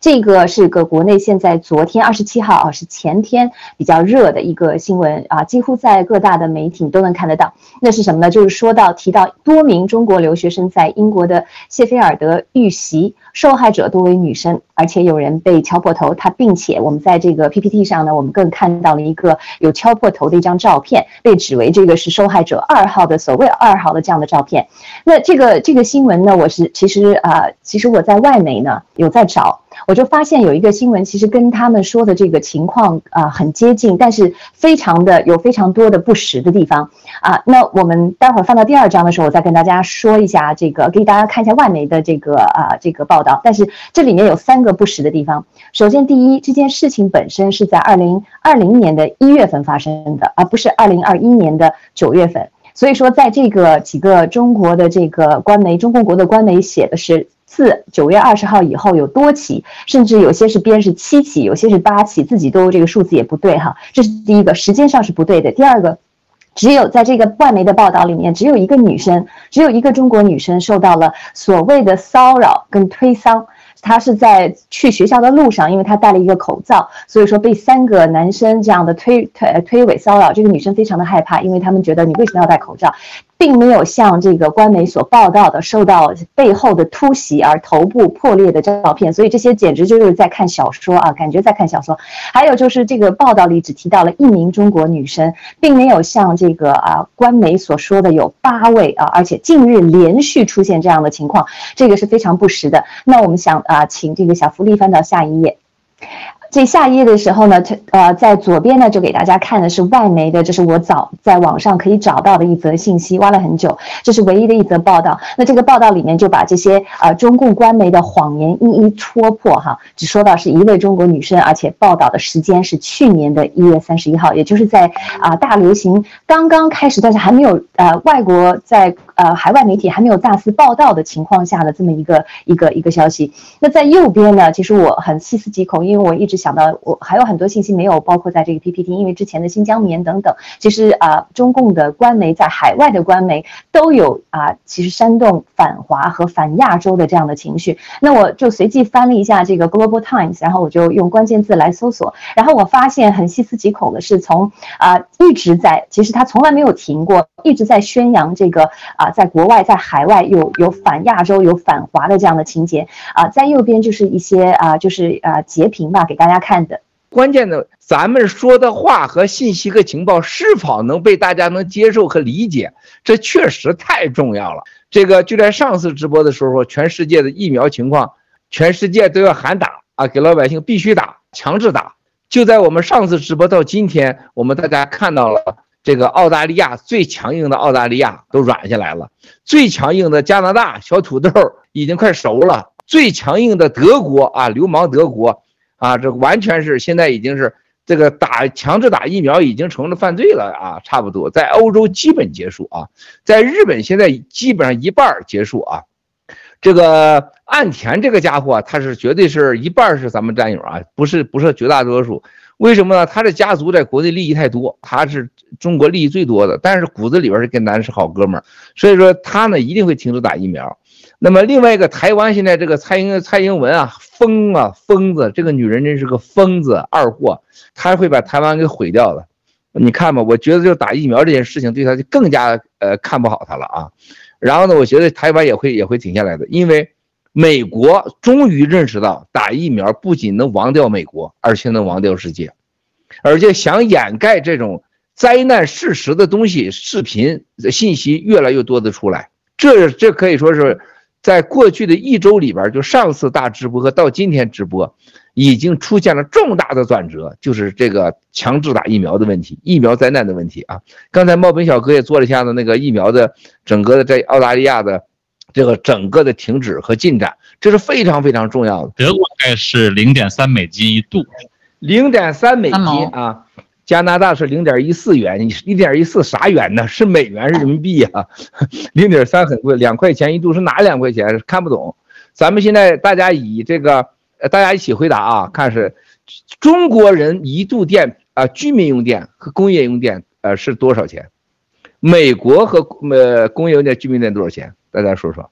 这个是个国内现在昨天二十七号啊，是前天比较热的一个新闻啊，几乎在各大的媒体都能看得到。那是什么呢？就是说到提到多名中国留学生在英国的谢菲尔德遇袭，受害者多为女生，而且有人被敲破头。他并且我们在这个 PPT 上呢，我们更看到了一个有敲破头的一张照片，被指为这个是受害者二号的所谓二号的这样的照片。那这个这个新闻呢，我是其实啊、呃，其实我在外媒呢有在找。我就发现有一个新闻，其实跟他们说的这个情况啊很接近，但是非常的有非常多的不实的地方啊。那我们待会儿放到第二章的时候，我再跟大家说一下这个，给大家看一下外媒的这个啊这个报道。但是这里面有三个不实的地方。首先，第一，这件事情本身是在二零二零年的一月份发生的，而不是二零二一年的九月份。所以说，在这个几个中国的这个官媒，中共国的官媒写的是。自九月二十号以后有多起，甚至有些是编是七起，有些是八起，自己都这个数字也不对哈，这是第一个，时间上是不对的。第二个，只有在这个外媒的报道里面，只有一个女生，只有一个中国女生受到了所谓的骚扰跟推搡。她是在去学校的路上，因为她戴了一个口罩，所以说被三个男生这样的推推推诿骚扰。这个女生非常的害怕，因为他们觉得你为什么要戴口罩，并没有像这个官媒所报道的受到背后的突袭而头部破裂的照片。所以这些简直就是在看小说啊，感觉在看小说。还有就是这个报道里只提到了一名中国女生，并没有像这个啊官媒所说的有八位啊，而且近日连续出现这样的情况，这个是非常不实的。那我们想。啊，请这个小福利翻到下一页。这下一页的时候呢，呃，在左边呢就给大家看的是外媒的，这是我早在网上可以找到的一则信息，挖了很久，这是唯一的一则报道。那这个报道里面就把这些呃中共官媒的谎言一一戳破哈，只说到是一位中国女生，而且报道的时间是去年的一月三十一号，也就是在啊大流行刚刚开始，但是还没有呃外国在。呃，海外媒体还没有大肆报道的情况下的这么一个一个一个消息。那在右边呢，其实我很细思极恐，因为我一直想到，我还有很多信息没有包括在这个 PPT，因为之前的新疆棉等等，其实啊、中共的官媒在海外的官媒都有啊、其实煽动反华和反亚洲的这样的情绪。那我就随机翻了一下这个 Global Times，然后我就用关键字来搜索，然后我发现很细思极恐的是从啊、一直在，其实他从来没有停过，一直在宣扬这个啊。在国外，在海外有有反亚洲、有反华的这样的情节啊，在右边就是一些啊，就是啊截屏吧，给大家家看的。关键的，咱们说的话和信息和情报是否能被大家能接受和理解，这确实太重要了。这个就在上次直播的时候，全世界的疫苗情况，全世界都要喊打啊，给老百姓必须打，强制打。就在我们上次直播到今天，我们大家看到了。这个澳大利亚最强硬的澳大利亚都软下来了，最强硬的加拿大小土豆已经快熟了，最强硬的德国啊，流氓德国啊，这完全是现在已经是这个打强制打疫苗已经成了犯罪了啊，差不多在欧洲基本结束啊，在日本现在基本上一半结束啊，这个岸田这个家伙他是绝对是一半是咱们战友啊，不是不是绝大多数。为什么呢？他的家族在国内利益太多，他是中国利益最多的，但是骨子里边是跟咱是好哥们儿，所以说他呢一定会停止打疫苗。那么另外一个台湾现在这个蔡英蔡英文啊，疯啊疯子，这个女人真是个疯子二货，她会把台湾给毁掉的。你看吧，我觉得就打疫苗这件事情对他就更加呃看不好他了啊。然后呢，我觉得台湾也会也会停下来的，因为。美国终于认识到，打疫苗不仅能亡掉美国，而且能亡掉世界，而且想掩盖这种灾难事实的东西，视频信息越来越多的出来。这这可以说是在过去的一周里边，就上次大直播和到今天直播，已经出现了重大的转折，就是这个强制打疫苗的问题，疫苗灾难的问题啊。刚才茂本小哥也做了一下子那个疫苗的整个的在澳大利亚的。这个整个的停止和进展，这是非常非常重要的。德国大概是零点三美金一度，零点三美金啊，加拿大是零点一四元，你一点一四啥元呢？是美元是人民币啊？零点三很贵，两块钱一度是哪两块钱？看不懂。咱们现在大家以这个，大家一起回答啊，看是中国人一度电啊，居民用电和工业用电呃是多少钱？美国和呃工业用电、居民电多少钱？大家说说，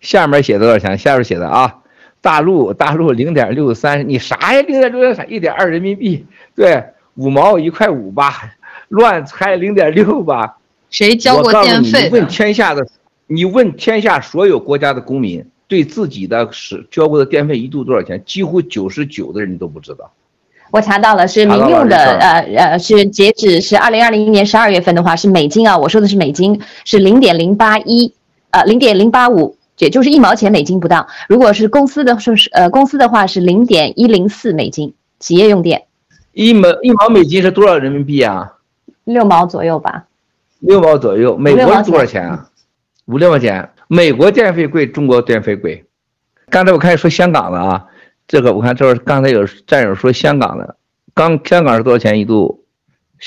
下面写多少钱？下面写的啊，大陆大陆零点六三，你啥呀？零点六三，一点二人民币，对，五毛一块五吧，乱猜零点六吧。谁交过电费？你问天下的，你问天下所有国家的公民，对自己的是交过的电费一度多少钱？几乎九十九的人都不知道。我查到了，是民用的，呃呃，是截止是二零二零年十二月份的话是美金啊，我说的是美金，是零点零八一，呃，零点零八五，也就是一毛钱美金不到。如果是公司的说是呃公司的话是零点一零四美金，企业用电。一毛一毛美金是多少人民币啊？六毛左右吧。六毛左右，美国是多少钱啊？五六毛钱。美国电费贵，中国电费贵。刚才我看你说香港的啊。这个我看这是刚才有战友说香港的，刚香港是多少钱一度？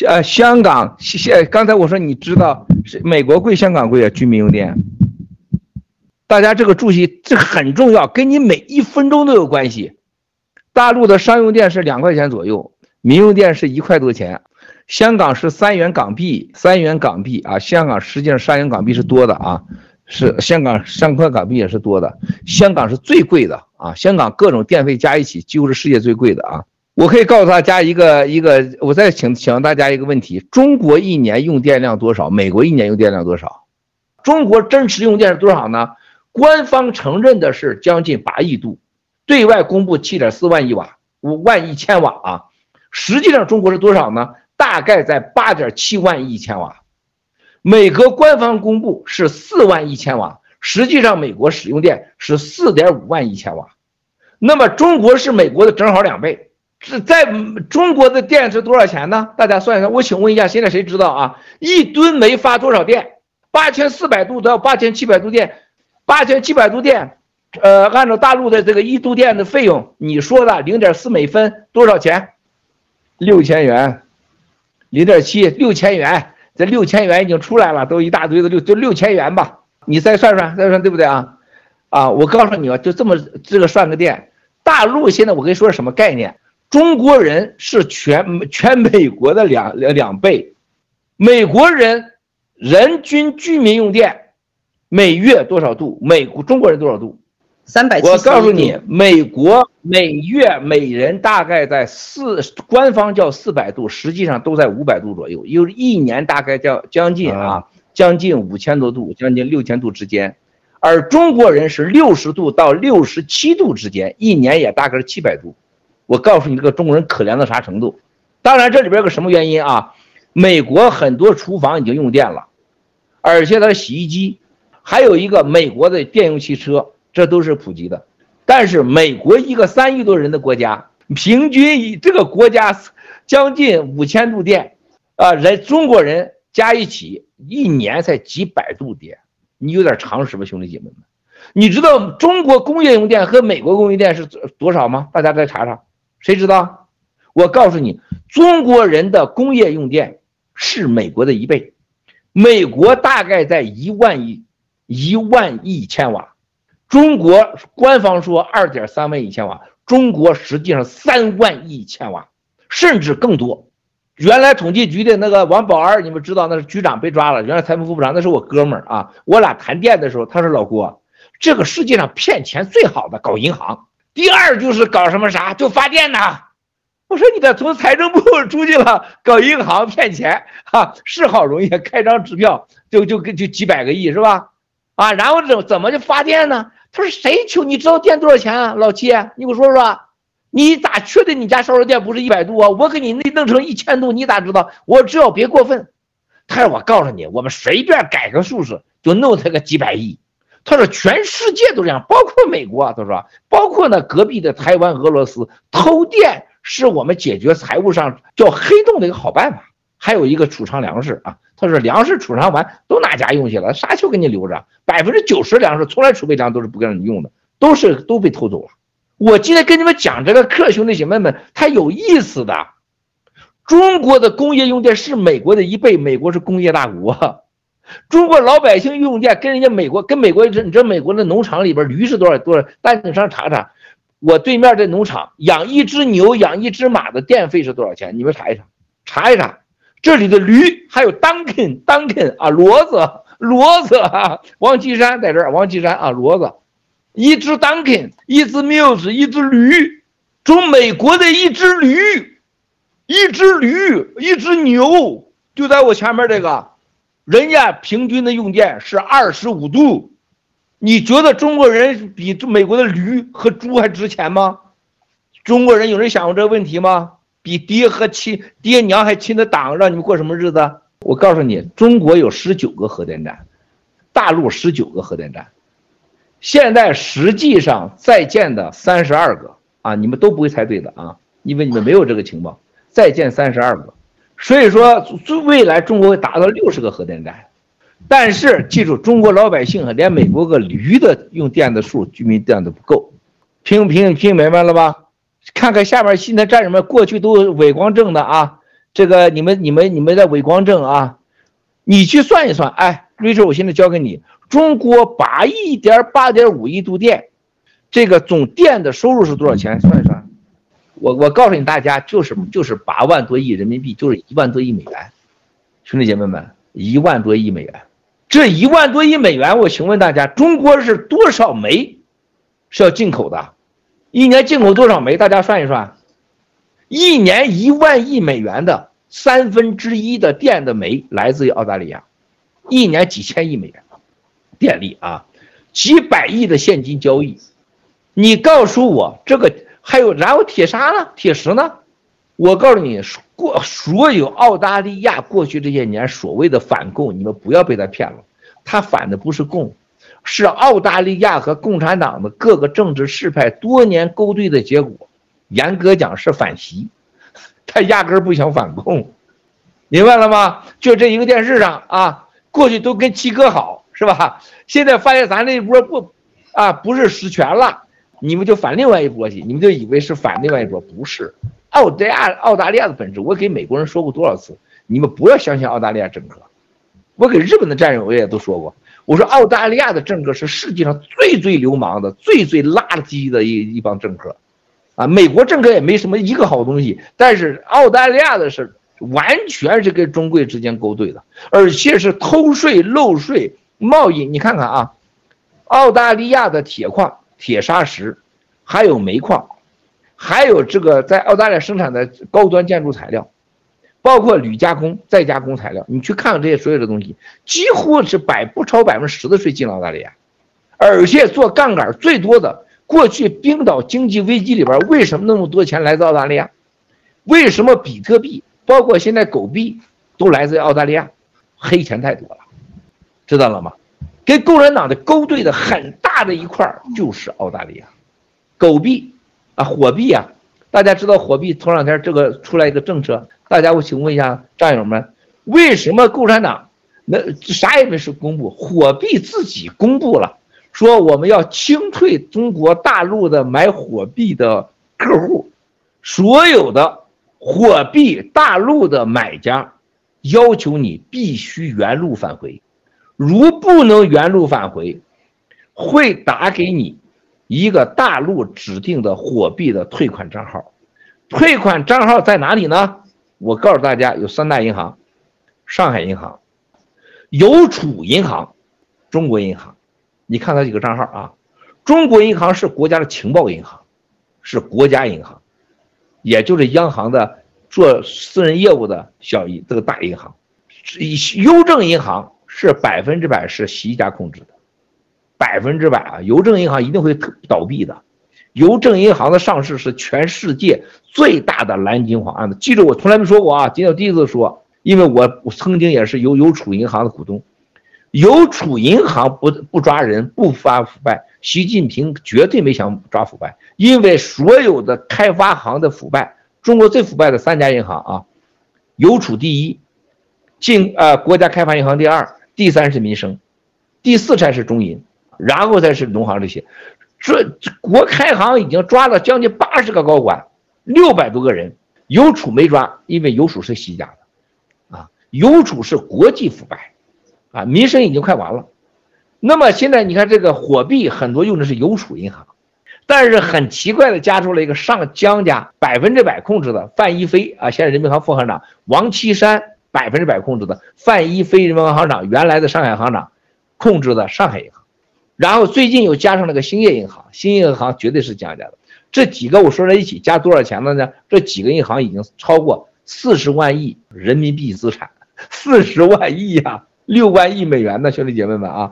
呃，香港现刚才我说你知道是美国贵，香港贵啊，居民用电。大家这个注意，这个很重要，跟你每一分钟都有关系。大陆的商用电是两块钱左右，民用电是一块多钱。香港是三元港币，三元港币啊，香港实际上三元港币是多的啊。是香港三块港币也是多的，香港是最贵的啊！香港各种电费加一起，几乎是世界最贵的啊！我可以告诉大家一个一个，我再请请问大家一个问题：中国一年用电量多少？美国一年用电量多少？中国真实用电是多少呢？官方承认的是将近八亿度，对外公布七点四万亿瓦，五万一千瓦啊！实际上中国是多少呢？大概在八点七万亿千瓦。美国官方公布是四万一千瓦，实际上美国使用电是四点五万一千瓦，那么中国是美国的正好两倍。是在中国的电是多少钱呢？大家算一算。我请问一下，现在谁知道啊？一吨煤发多少电？八千四百度到八千七百度电，八千七百度电，呃，按照大陆的这个一度电的费用，你说的零点四美分多少钱？六千元，零点七六千元。这六千元已经出来了，都一大堆的六就六千元吧，你再算算，再算对不对啊？啊，我告诉你啊，就这么这个算个电，大陆现在我跟你说是什么概念？中国人是全全美国的两两两倍，美国人人均居民用电每月多少度？美国中国人多少度？三百。我告诉你，美国每月每人大概在四，官方叫四百度，实际上都在五百度左右，有一年大概叫将近啊，将近五千多度，将近六千度之间。而中国人是六十度到六十七度之间，一年也大概是七百度。我告诉你，这个中国人可怜到啥程度？当然，这里边有个什么原因啊？美国很多厨房已经用电了，而且它的洗衣机，还有一个美国的电用汽车。这都是普及的，但是美国一个三亿多人的国家，平均以这个国家将近五千度电，啊，人中国人加一起一年才几百度电，你有点常识吧，兄弟姐妹们？你知道中国工业用电和美国工业电是多少吗？大家再查查，谁知道？我告诉你，中国人的工业用电是美国的一倍，美国大概在一万亿一万亿千瓦。中国官方说二点三万亿千瓦，中国实际上三万亿千瓦，甚至更多。原来统计局的那个王宝二，你们知道那是局长被抓了，原来财政副部长，那是我哥们儿啊。我俩谈电的时候，他说老郭，这个世界上骗钱最好的搞银行，第二就是搞什么啥，就发电呐。我说你的从财政部出去了，搞银行骗钱哈，是好容易，开张支票就就就几百个亿是吧？啊，然后怎怎么就发电呢？他说：“谁求你知道电多少钱啊，老七？你给我说说，你咋确定你家烧的电不是一百度啊？我给你那弄成一千度，你咋知道？我只要别过分。”他说：“我告诉你，我们随便改个数字就弄他个几百亿。”他说：“全世界都这样，包括美国。”他说：“包括那隔壁的台湾、俄罗斯，偷电是我们解决财务上叫黑洞的一个好办法。还有一个储藏粮食啊。”他说：“粮食储藏完都哪家用去了？啥球给你留着？百分之九十粮食从来储备粮都是不给你用的，都是都被偷走了。我今天跟你们讲这个课，兄弟姐妹们，它有意思的。中国的工业用电是美国的一倍，美国是工业大国。中国老百姓用电跟人家美国跟美国，你知道美国的农场里边驴是多少多少？大家上查查，我对面的农场养一只牛养一只马的电费是多少钱？你们查一查，查一查。”这里的驴还有 Duncan Duncan 啊，骡子骡子啊，王岐山在这儿，王岐山啊，骡子，一只 Duncan，一只 Muse，一只驴，中美国的一只驴，一只驴，一只牛，就在我前面这个，人家平均的用电是二十五度，你觉得中国人比美国的驴和猪还值钱吗？中国人有人想过这个问题吗？比爹和亲爹娘还亲的党，让你们过什么日子？我告诉你，中国有十九个核电站，大陆十九个核电站。现在实际上在建的三十二个啊，你们都不会猜对的啊，因为你们没有这个情报。在建三十二个，所以说未来中国会达到六十个核电站。但是记住，中国老百姓连美国个驴的用电的数，居民电都不够。听不听听明白了吧？看看下面新的战友们，过去都伪光正的啊，这个你们你们你们的伪光正啊，你去算一算，哎，瑞秋，我现在教给你。中国八亿点八点五亿度电，这个总电的收入是多少钱？算一算，我我告诉你大家，就是就是八万多亿人民币，就是一万多亿美元。兄弟姐妹们，一万多亿美元，这一万多亿美元，我请问大家，中国是多少煤是要进口的？一年进口多少煤？大家算一算，一年一万亿美元的三分之一的电的煤来自于澳大利亚，一年几千亿美元。电力啊，几百亿的现金交易，你告诉我这个还有，然后铁砂呢？铁石呢？我告诉你，过所有澳大利亚过去这些年所谓的反共，你们不要被他骗了，他反的不是共，是澳大利亚和共产党的各个政治势派多年勾兑的结果。严格讲是反袭，他压根儿不想反共，明白了吗？就这一个电视上啊，过去都跟七哥好。是吧？现在发现咱这一波不，啊，不是实权了，你们就反另外一波去，你们就以为是反另外一波，不是。澳大亚澳大利亚的本质，我给美国人说过多少次，你们不要相信澳大利亚政客。我给日本的战友我也都说过，我说澳大利亚的政客是世界上最最流氓的、最最垃圾的一一帮政客，啊，美国政客也没什么一个好东西，但是澳大利亚的是完全是跟中贵之间勾兑的，而且是偷税漏税。贸易，你看看啊，澳大利亚的铁矿、铁砂石，还有煤矿，还有这个在澳大利亚生产的高端建筑材料，包括铝加工、再加工材料，你去看看这些所有的东西，几乎是百不超百分之十的税进了澳大利亚，而且做杠杆最多的，过去冰岛经济危机里边，为什么那么多钱来自澳大利亚？为什么比特币，包括现在狗币，都来自澳大利亚？黑钱太多了。知道了吗？跟共产党的勾兑的很大的一块就是澳大利亚，狗币啊，火币啊，大家知道火币头两天这个出来一个政策，大家我请问一下战友们，为什么共产党那啥也没说公布，火币自己公布了，说我们要清退中国大陆的买火币的客户，所有的火币大陆的买家要求你必须原路返回。如不能原路返回，会打给你一个大陆指定的货币的退款账号。退款账号在哪里呢？我告诉大家，有三大银行：上海银行、邮储银行、中国银行。你看它几个账号啊？中国银行是国家的情报银行，是国家银行，也就是央行的做私人业务的小这个大银行。邮政银行。是百分之百是习家控制的，百分之百啊！邮政银行一定会倒闭的。邮政银行的上市是全世界最大的蓝金黄案子。记住，我从来没说过啊，今天我第一次说，因为我曾经也是邮邮储银行的股东。邮储银行不不抓人，不发腐败，习近平绝对没想抓腐败，因为所有的开发行的腐败，中国最腐败的三家银行啊，邮储第一，进呃国家开发银行第二。第三是民生，第四才是中银，然后才是农行这些。这国开行已经抓了将近八十个高管，六百多个人，邮储没抓，因为邮储是习家的，啊，邮储是国际腐败，啊，民生已经快完了。那么现在你看这个火币很多用的是邮储银行，但是很奇怪的加出了一个上江家百分之百控制的范一飞啊，现在人民银行副行长王岐山。百分之百控制的范一飞人民银行行长，原来的上海行长控制的上海银行，然后最近又加上了个兴业银行，兴业银行绝对是降价的。这几个我说在一起加多少钱了呢？这几个银行已经超过四十万亿人民币资产，四十万亿呀，六万亿美元呢，兄弟姐妹们啊。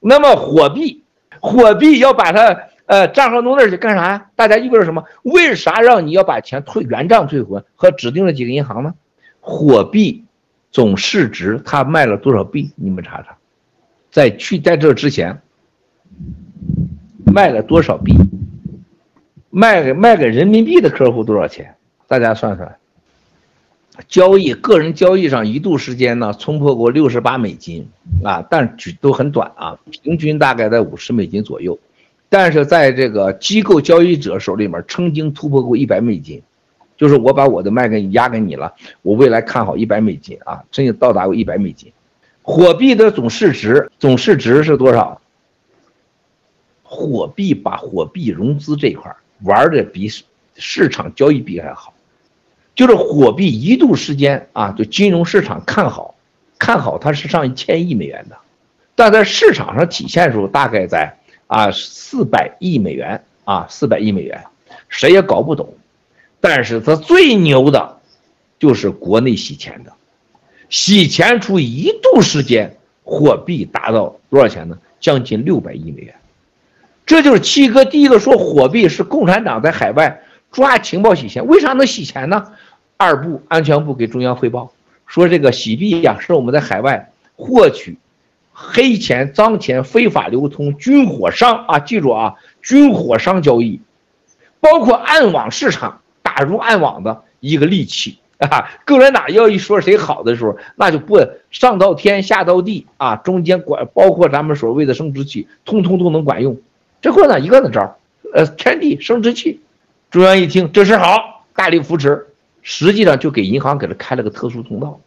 那么货币，货币要把它呃账号弄那儿去干啥呀？大家意味着什么？为啥让你要把钱退原账退回和指定的几个银行呢？货币总市值它卖了多少币？你们查查，在去在这之前卖了多少币？卖给卖给人民币的客户多少钱？大家算算。交易个人交易上一度时间呢，冲破过六十八美金啊，但都很短啊，平均大概在五十美金左右。但是在这个机构交易者手里面，曾经突破过一百美金，就是我把我的卖给你押给你了，我未来看好一百美金啊，曾经到达过一百美金。货币的总市值，总市值是多少？货币把货币融资这块玩的比市场交易币还好。就是货币一度时间啊，就金融市场看好，看好它是上一千亿美元的，但在市场上体现出大概在啊四百亿美元啊四百亿美元，谁也搞不懂。但是它最牛的，就是国内洗钱的，洗钱出一度时间，货币达到多少钱呢？将近六百亿美元。这就是七哥第一个说货币是共产党在海外。抓情报洗钱，为啥能洗钱呢？二部安全部给中央汇报说，这个洗币呀是我们在海外获取黑钱、脏钱、非法流通、军火商啊，记住啊，军火商交易，包括暗网市场打入暗网的一个利器啊。共产党要一说谁好的时候，那就不上到天下到地啊，中间管包括咱们所谓的生殖器，通通都能管用。这共产党一个的招呃，天地生殖器。中央一听这事好，大力扶持，实际上就给银行给他开了个特殊通道，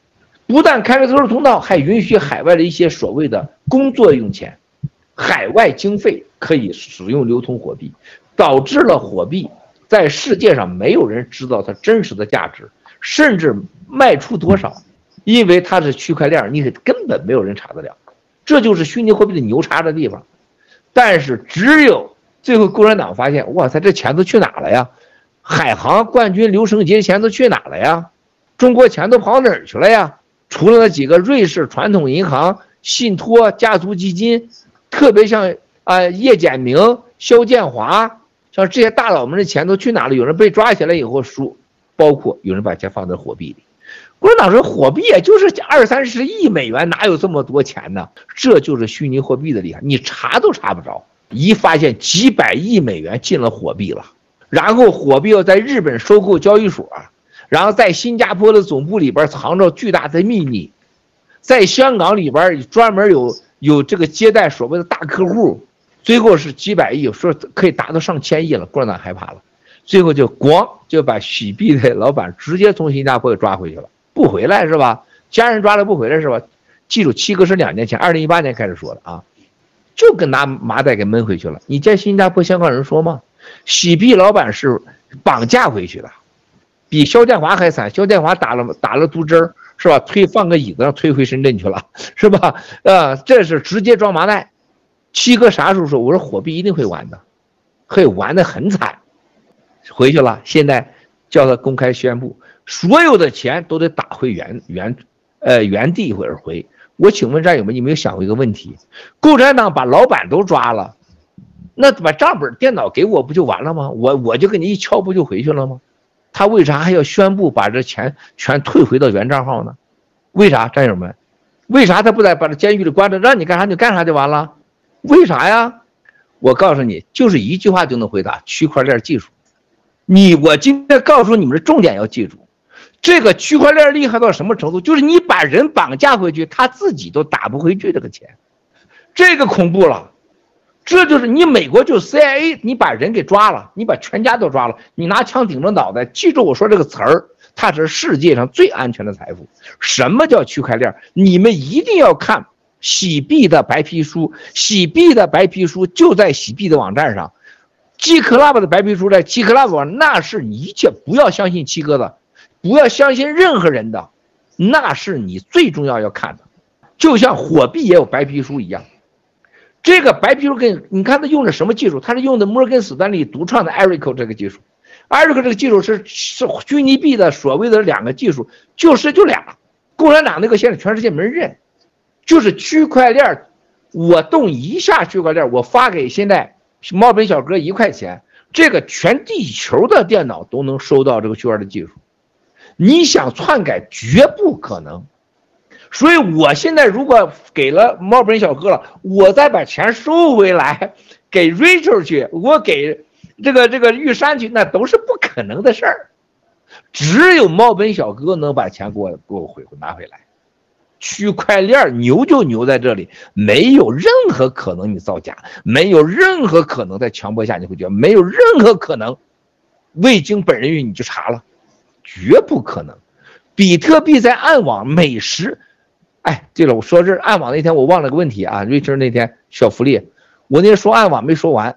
不但开了特殊通道，还允许海外的一些所谓的工作用钱、海外经费可以使用流通货币，导致了货币在世界上没有人知道它真实的价值，甚至卖出多少，因为它是区块链，你根本没有人查得了，这就是虚拟货币的牛叉的地方。但是只有。最后，共产党发现，哇塞，这钱都去哪了呀？海航冠军刘成杰钱都去哪了呀？中国钱都跑哪儿去了呀？除了那几个瑞士传统银行、信托家族基金，特别像啊叶简明、肖建华，像这些大佬们的钱都去哪了？有人被抓起来以后输，包括有人把钱放在货币里。共产党说，货币也就是二三十亿美元，哪有这么多钱呢？这就是虚拟货币的厉害，你查都查不着。一发现几百亿美元进了货币了，然后货币要在日本收购交易所，然后在新加坡的总部里边藏着巨大的秘密，在香港里边专门有有这个接待所谓的大客户，最后是几百亿，说可以达到上千亿了，共产党害怕了，最后就咣就把洗币的老板直接从新加坡给抓回去了，不回来是吧？家人抓了不回来是吧？记住，七哥是两年前，二零一八年开始说的啊。就跟拿麻袋给闷回去了。你见新加坡香港人说吗？洗币老板是绑架回去的，比肖建华还惨。肖建华打了打了毒针是吧？推放个椅子上推回深圳去了，是吧？呃，这是直接装麻袋。七哥啥时候说？我说货币一定会完的，会玩的很惨。回去了，现在叫他公开宣布，所有的钱都得打回原原，呃原地而回。我请问战友们，你没有想过一个问题？共产党把老板都抓了，那把账本电脑给我不就完了吗？我我就给你一敲，不就回去了吗？他为啥还要宣布把这钱全退回到原账号呢？为啥战友们？为啥他不在把这监狱里关着，让你干啥你干啥就完了？为啥呀？我告诉你，就是一句话就能回答：区块链技术。你我今天告诉你们的重点要记住。这个区块链厉害到什么程度？就是你把人绑架回去，他自己都打不回去这个钱，这个恐怖了。这就是你美国就 CIA，你把人给抓了，你把全家都抓了，你拿枪顶着脑袋。记住我说这个词儿，它是世界上最安全的财富。什么叫区块链？你们一定要看洗币的白皮书，洗币的白皮书就在洗币的网站上，GClub 的白皮书在 GClub，那是你一切不要相信七哥的。不要相信任何人的，那是你最重要要看的，就像货币也有白皮书一样。这个白皮书跟你看它用的什么技术？它是用的摩根斯丹利独创的 Aracle 这个技术。Aracle 这个技术是是虚拟币的所谓的两个技术，就是就俩。共产党那个现在全世界没人认，就是区块链，我动一下区块链，我发给现在猫本小哥一块钱，这个全地球的电脑都能收到这个区块链的技术。你想篡改绝不可能。所以我现在如果给了猫本小哥了，我再把钱收回来给 Rachel 去，我给这个这个玉山去，那都是不可能的事儿。只有猫本小哥能把钱给我给我回拿回来。区块链牛就牛在这里，没有任何可能你造假，没有任何可能在强迫下你会觉得没有任何可能未经本人允你就查了，绝不可能。比特币在暗网每时，哎，对了，我说这暗网那天我忘了个问题啊，瑞秋那天小福利，我那天说暗网没说完。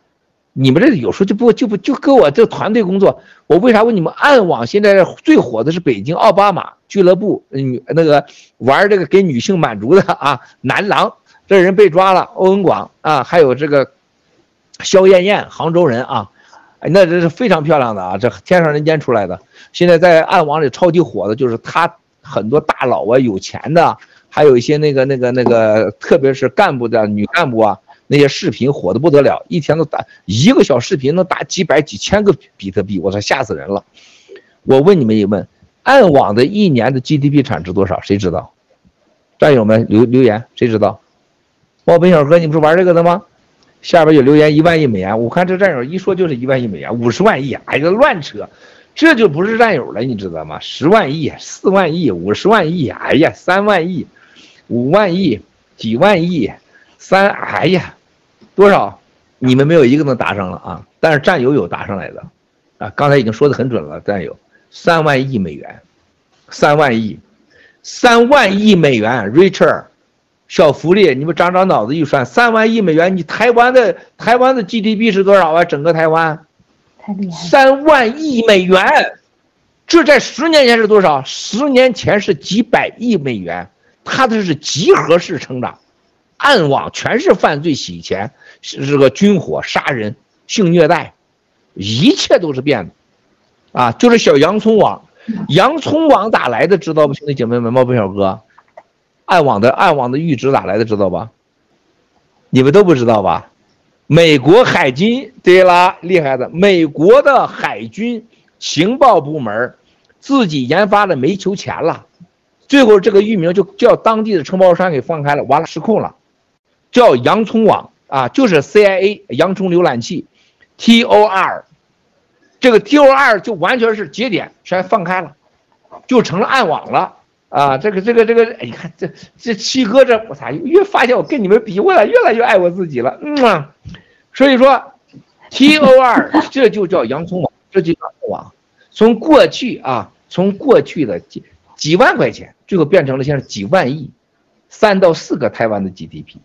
你们这有时候就不就不就跟我这团队工作，我为啥问你们暗网现在最火的是北京奥巴马俱乐部女那个玩这个给女性满足的啊男郎，这人被抓了，欧文广啊，还有这个肖艳艳，杭州人啊，哎那这是非常漂亮的啊，这天上人间出来的，现在在暗网里超级火的就是他很多大佬啊，有钱的，还有一些那个那个那个，特别是干部的女干部啊。那些视频火的不得了，一天都打一个小视频能打几百几千个比特币，我操，吓死人了！我问你们一问，暗网的一年的 GDP 产值多少？谁知道？战友们留留言，谁知道？猫本小哥，你不是玩这个的吗？下边有留言一万亿美元，我看这战友一说就是一万亿美元，五十万亿，哎呀乱扯，这就不是战友了，你知道吗？十万亿、四万亿、五十万亿，哎呀，三万亿、五万亿、几万亿、三，哎呀。多少？你们没有一个能答上了啊！但是战友有答上来的，啊，刚才已经说得很准了。战友，三万亿美元，三万亿，三万亿美元。Richard，小福利，你们长长脑子一算，三万亿美元，你台湾的台湾的 GDP 是多少啊？整个台湾，三万亿美元，这在十年前是多少？十年前是几百亿美元，它这是集合式成长。暗网全是犯罪洗钱，是这个军火、杀人、性虐待，一切都是变的，啊，就是小洋葱网，洋葱网咋来的？知道不，兄弟姐妹们，猫本小哥，暗网的暗网的阈值哪来的？知道吧？你们都不知道吧？美国海军，对啦，厉害的，美国的海军情报部门自己研发的煤球钱了，最后这个域名就叫当地的承包商给放开了，完了失控了。叫洋葱网啊，就是 CIA 洋葱浏览器，TOR，这个 TOR 就完全是节点全放开了，就成了暗网了啊！这个这个这个，哎，你看这这七哥这我操，越发现我跟你们比，我咋越来越爱我自己了？嗯啊，所以说 TOR 这就叫洋葱网，这就叫暗网。从过去啊，从过去的几几万块钱，最后变成了现在几万亿，三到四个台湾的 GDP。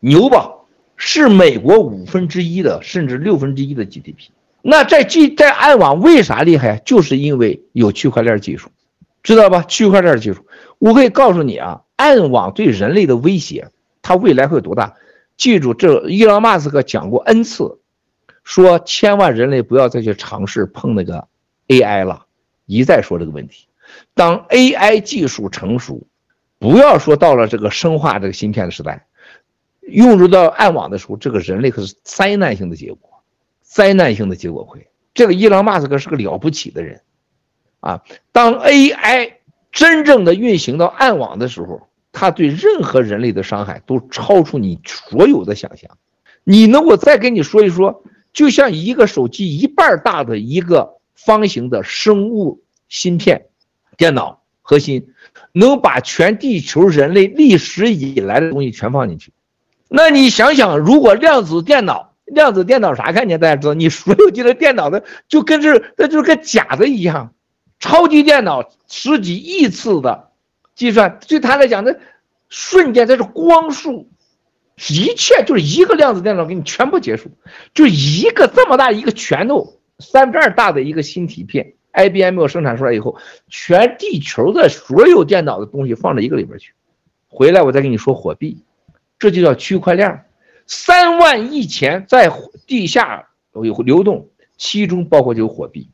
牛吧，是美国五分之一的，甚至六分之一的 GDP。那在 G 在暗网为啥厉害？就是因为有区块链技术，知道吧？区块链技术，我可以告诉你啊，暗网对人类的威胁，它未来会有多大？记住，这伊朗马斯克讲过 N 次，说千万人类不要再去尝试碰那个 AI 了，一再说这个问题。当 AI 技术成熟，不要说到了这个生化这个芯片的时代。用入到暗网的时候，这个人类可是灾难性的结果，灾难性的结果会。这个伊朗马斯克是个了不起的人，啊，当 AI 真正的运行到暗网的时候，它对任何人类的伤害都超出你所有的想象。你能够再跟你说一说，就像一个手机一半大的一个方形的生物芯片电脑核心，能把全地球人类历史以来的东西全放进去。那你想想，如果量子电脑，量子电脑啥概念？大家知道，你所有进的电脑的就跟这，那就是个假的一样。超级电脑十几亿次的计算，对他来讲，那瞬间，这是光速，一切就是一个量子电脑给你全部结束，就一个这么大一个拳头三分之二大的一个芯体片，IBM 生产出来以后，全地球的所有电脑的东西放到一个里边去，回来我再跟你说火币。这就叫区块链，三万亿钱在地下有流动，其中包括就有火币、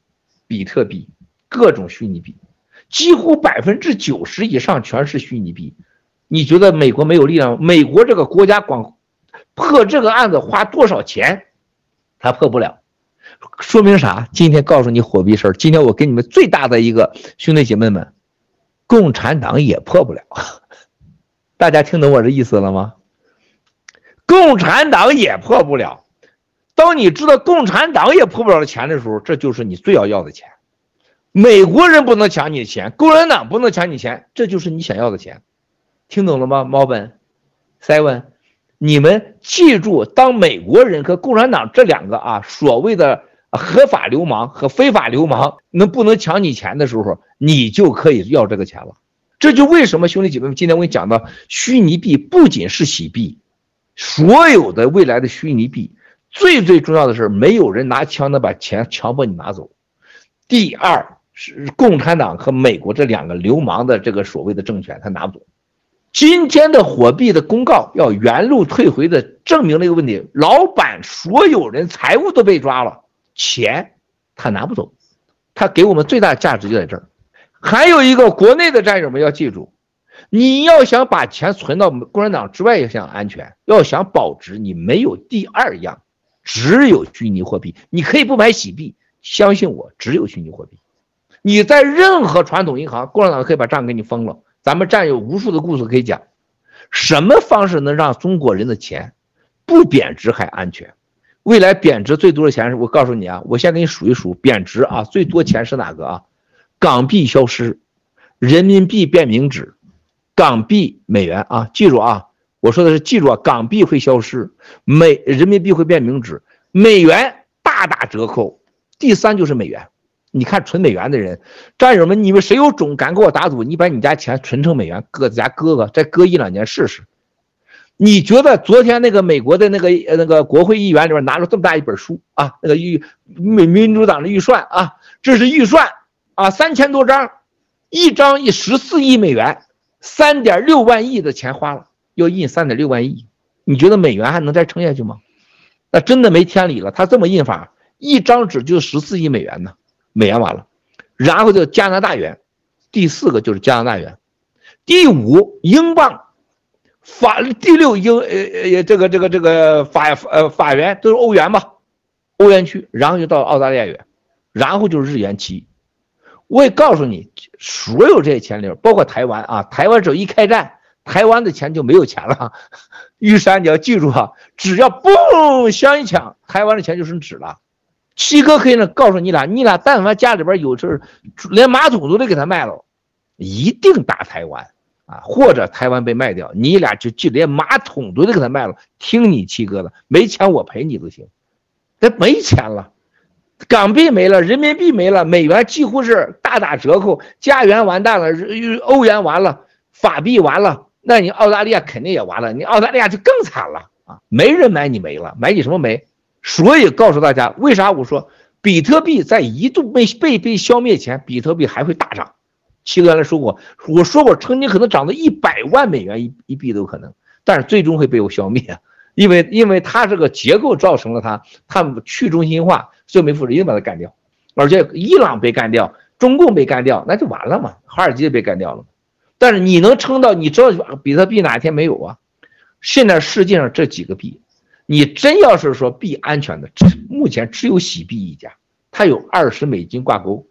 比特币、各种虚拟币，几乎百分之九十以上全是虚拟币。你觉得美国没有力量？美国这个国家光破这个案子花多少钱，他破不了。说明啥？今天告诉你货币事儿。今天我给你们最大的一个兄弟姐妹们，共产党也破不了。大家听懂我的意思了吗？共产党也破不了。当你知道共产党也破不了的钱的时候，这就是你最要要的钱。美国人不能抢你的钱，共产党不能抢你钱，这就是你想要的钱。听懂了吗？猫本，Seven。你们记住，当美国人和共产党这两个啊所谓的合法流氓和非法流氓能不能抢你钱的时候，你就可以要这个钱了。这就为什么兄弟姐妹们，今天我给你讲到，虚拟币不仅是洗币，所有的未来的虚拟币，最最重要的是，没有人拿枪能把钱强迫你拿走。第二是共产党和美国这两个流氓的这个所谓的政权，他拿不走。今天的火币的公告要原路退回的，证明了一个问题：老板所有人财务都被抓了，钱他拿不走，他给我们最大价值就在这儿。还有一个国内的战友们要记住，你要想把钱存到共产党之外要想安全，要想保值，你没有第二样，只有虚拟货币。你可以不买洗币，相信我，只有虚拟货币。你在任何传统银行，共产党可以把账给你封了。咱们战友无数的故事可以讲，什么方式能让中国人的钱不贬值还安全？未来贬值最多的钱是我告诉你啊，我先给你数一数贬值啊，最多钱是哪个啊？港币消失，人民币变名纸，港币美元啊，记住啊，我说的是记住啊，港币会消失，美人民币会变名纸，美元大打折扣，第三就是美元。你看存美元的人，战友们，你们谁有种敢给我打赌？你把你家钱存成美元，搁在家搁搁，再搁一两年试试。你觉得昨天那个美国的那个那个国会议员里边拿出这么大一本书啊，那个预民民主党的预算啊，这是预算啊，三千多张，一张一十四亿美元，三点六万亿的钱花了，要印三点六万亿，你觉得美元还能再撑下去吗？那真的没天理了。他这么印法，一张纸就十四亿美元呢。美元完了，然后就加拿大元，第四个就是加拿大元，第五英镑，法第六英呃呃这个这个这个法呃法元都是欧元吧，欧元区，然后就到澳大利亚元，然后就是日元期。我也告诉你，所有这些钱里，包括台湾啊，台湾只要一开战，台湾的钱就没有钱了。玉山你要记住啊，只要嘣响一枪，台湾的钱就剩纸了。七哥可以呢，告诉你俩，你俩但凡家里边有事连马桶都得给他卖了，一定打台湾啊，或者台湾被卖掉，你俩就就连马桶都得给他卖了，听你七哥的，没钱我赔你都行。这没钱了，港币没了，人民币没了，美元几乎是大打折扣，加元完蛋了，欧元完了，法币完了，那你澳大利亚肯定也完了，你澳大利亚就更惨了啊，没人买你没了，买你什么没？所以告诉大家，为啥我说比特币在一度被被被消灭前，比特币还会大涨？七哥原来说过，我说过曾经可能涨到一百万美元一一币都有可能，但是最终会被我消灭，因为因为它这个结构造成了它它去中心化，就没负责任把它干掉，而且伊朗被干掉，中共被干掉，那就完了嘛，华尔街被干掉了。但是你能撑到，你知道比特币哪一天没有啊？现在世界上这几个币。你真要是说币安全的，目前只有喜币一家，它有二十美金挂钩。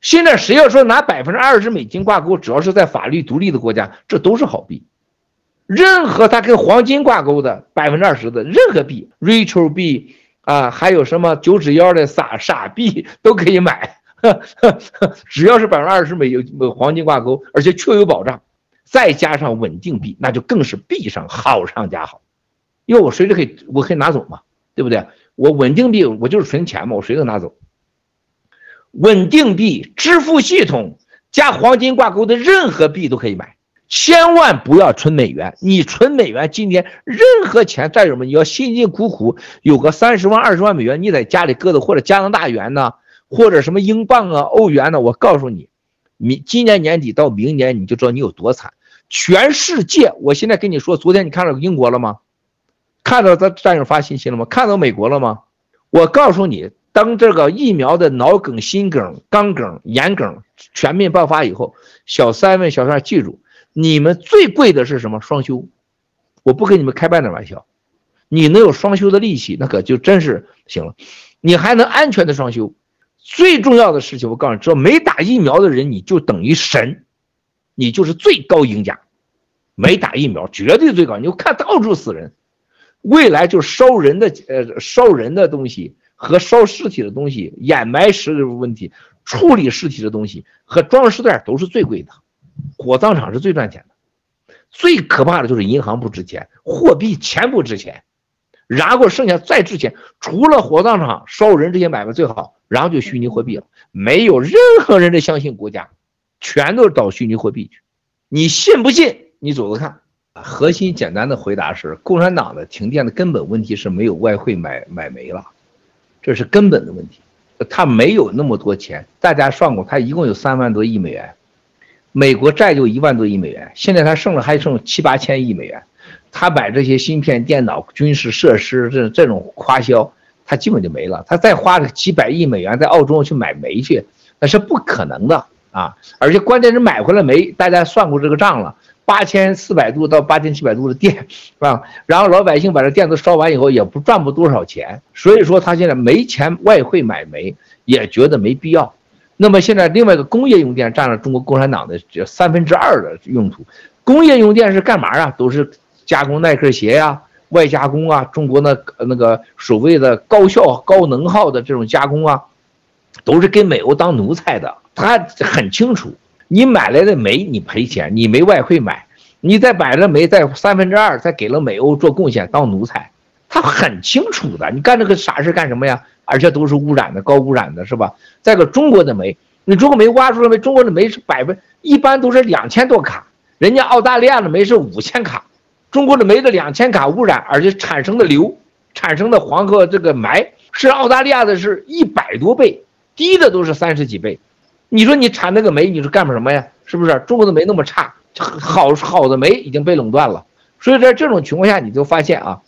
现在谁要说拿百分之二十美金挂钩，只要是在法律独立的国家，这都是好币。任何它跟黄金挂钩的百分之二十的任何币，Rachel 币啊，还有什么九指妖的傻傻币都可以买，呵 呵只要是百分之二十美有黄金挂钩，而且确有保障，再加上稳定币，那就更是币上好上加好。因为我随时可以，我可以拿走嘛，对不对？我稳定币，我就是存钱嘛，我随时拿走。稳定币支付系统加黄金挂钩的任何币都可以买，千万不要存美元。你存美元，今天任何钱，战友们，你要辛辛苦苦有个三十万、二十万美元，你在家里搁的，或者加拿大元呢，或者什么英镑啊、欧元呢，我告诉你，明今年年底到明年你就知道你有多惨。全世界，我现在跟你说，昨天你看到英国了吗？看到他战友发信息了吗？看到美国了吗？我告诉你，当这个疫苗的脑梗、心梗、肛梗、眼梗全面爆发以后，小三们、小三记住，你们最贵的是什么？双休。我不跟你们开半点玩笑，你能有双休的利息，那可就真是行了。你还能安全的双休，最重要的事情，我告诉你，只要没打疫苗的人，你就等于神，你就是最高赢家。没打疫苗，绝对最高。你就看到处死人，未来就烧人的呃烧人的东西和烧尸体的东西，掩埋尸的问题，处理尸体的东西和装尸袋都是最贵的，火葬场是最赚钱的。最可怕的就是银行不值钱，货币钱不值钱，然后剩下再值钱，除了火葬场烧人这些买卖最好，然后就虚拟货币了。没有任何人的相信国家，全都是到虚拟货币去。你信不信？你走着看。核心简单的回答是：共产党的停电的根本问题是没有外汇买买煤了，这是根本的问题。他没有那么多钱，大家算过，他一共有三万多亿美元。美国债就一万多亿美元，现在他剩了还剩七八千亿美元，他买这些芯片、电脑、军事设施这这种花销，他基本就没了。他再花个几百亿美元在澳洲去买煤去，那是不可能的啊！而且关键是买回来煤，大家算过这个账了，八千四百度到八千七百度的电，是吧？然后老百姓把这电都烧完以后，也不赚不多少钱。所以说他现在没钱外汇买煤，也觉得没必要。那么现在另外一个工业用电占了中国共产党的这三分之二的用途。工业用电是干嘛啊？都是加工耐克鞋呀、外加工啊，中国那那个所谓的高效高能耗的这种加工啊，都是给美欧当奴才的。他很清楚，你买来的煤你赔钱，你没外汇买，你再买了煤再三分之二再给了美欧做贡献当奴才，他很清楚的。你干这个傻事干什么呀？而且都是污染的，高污染的，是吧？再个中国的煤，你中国煤挖出来没？中国的煤是百分，一般都是两千多卡，人家澳大利亚的煤是五千卡，中国的煤的两千卡污染，而且产生的硫，产生的黄河这个霾是澳大利亚的是一百多倍，低的都是三十几倍。你说你产那个煤，你是干什么呀？是不是？中国的煤那么差，好好的煤已经被垄断了，所以在这种情况下，你就发现啊。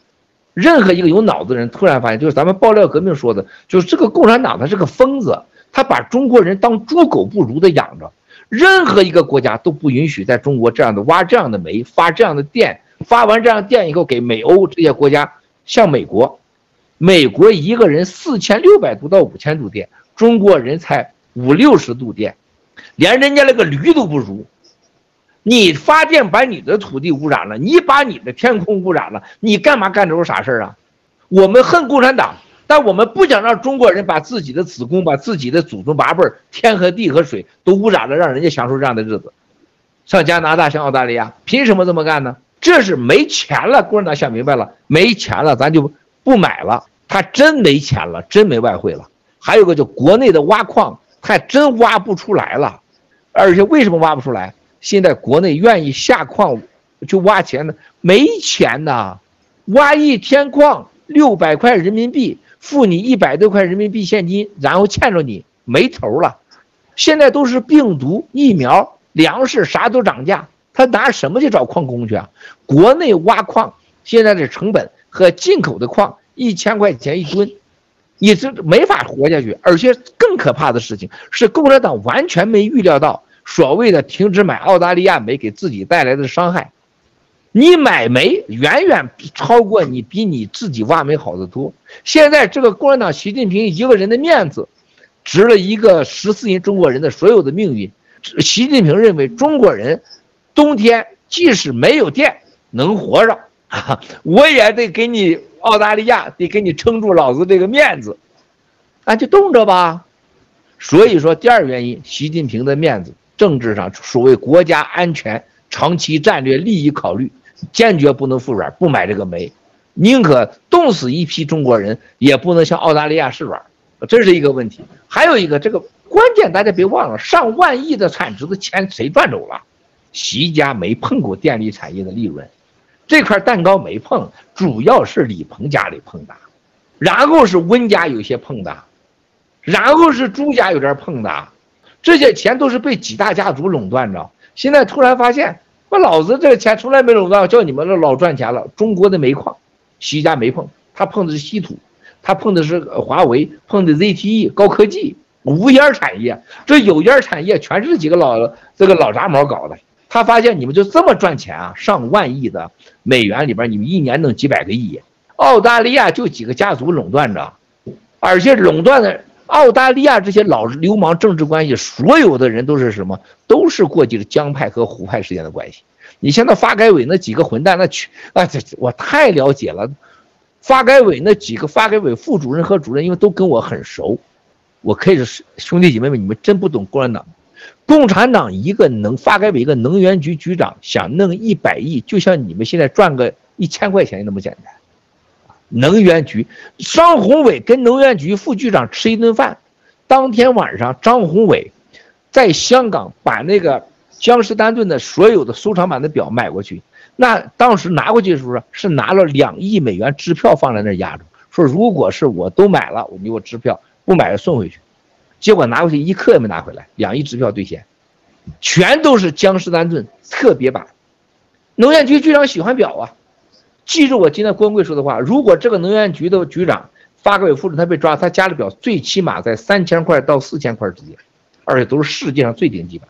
任何一个有脑子的人突然发现，就是咱们爆料革命说的，就是这个共产党他是个疯子，他把中国人当猪狗不如的养着。任何一个国家都不允许在中国这样的挖这样的煤，发这样的电，发完这样电以后给美欧这些国家，像美国，美国一个人四千六百度到五千度电，中国人才五六十度电，连人家那个驴都不如。你发电把你的土地污染了，你把你的天空污染了，你干嘛干这种傻事儿啊？我们恨共产党，但我们不想让中国人把自己的子宫、把自己的祖宗八辈儿、天和地和水都污染了，让人家享受这样的日子。上加拿大、上澳大利亚，凭什么这么干呢？这是没钱了。共产党想明白了，没钱了，咱就不买了。他真没钱了，真没外汇了。还有个就国内的挖矿，还真挖不出来了，而且为什么挖不出来？现在国内愿意下矿就挖钱的没钱呐，挖一天矿六百块人民币，付你一百多块人民币现金，然后欠着你没头了。现在都是病毒、疫苗、粮食啥都涨价，他拿什么去找矿工去啊？国内挖矿现在的成本和进口的矿一千块钱一吨，你这没法活下去。而且可怕的事情是，共产党完全没预料到。所谓的停止买澳大利亚煤给自己带来的伤害，你买煤远远超过你比你自己挖煤好得多。现在这个共产党习近平一个人的面子，值了一个十四亿中国人的所有的命运。习近平认为中国人冬天即使没有电能活着，我也得给你澳大利亚得给你撑住老子这个面子，那就冻着吧。所以说，第二原因，习近平的面子。政治上所谓国家安全、长期战略利益考虑，坚决不能服软，不买这个煤，宁可冻死一批中国人，也不能向澳大利亚示软，这是一个问题。还有一个，这个关键大家别忘了，上万亿的产值的钱谁赚走了？习家没碰过电力产业的利润，这块蛋糕没碰，主要是李鹏家里碰的，然后是温家有些碰的，然后是朱家有点碰的。这些钱都是被几大家族垄断着，现在突然发现，我老子这个钱从来没垄断，叫你们这老赚钱了。中国的煤矿，习家没碰，他碰的是稀土，他碰的是华为，碰的 ZTE 高科技无烟产业，这有烟产业全是几个老这个老杂毛搞的。他发现你们就这么赚钱啊，上万亿的美元里边，你们一年弄几百个亿。澳大利亚就几个家族垄断着，而且垄断的澳大利亚这些老流氓政治关系，所有的人都是什么？都是过去的江派和胡派之间的关系。你像那发改委那几个混蛋，那去啊，这我太了解了。发改委那几个发改委副主任和主任，因为都跟我很熟，我可以说兄弟姐妹们，你们真不懂共产党。共产党一个能发改委一个能源局局长想弄一百亿，就像你们现在赚个一千块钱那么简单。能源局张宏伟跟能源局副局长吃一顿饭，当天晚上张宏伟在香港把那个江诗丹顿的所有的收藏版的表买过去，那当时拿过去的时候是拿了两亿美元支票放在那压着，说如果是我都买了，我给我支票，不买了送回去。结果拿回去一克也没拿回来，两亿支票兑现，全都是江诗丹顿特别版。能源局局长喜欢表啊，记住我今天郭文贵说的话：如果这个能源局的局长发改委副主任他被抓，他家里表最起码在三千块到四千块之间，而且都是世界上最顶级的，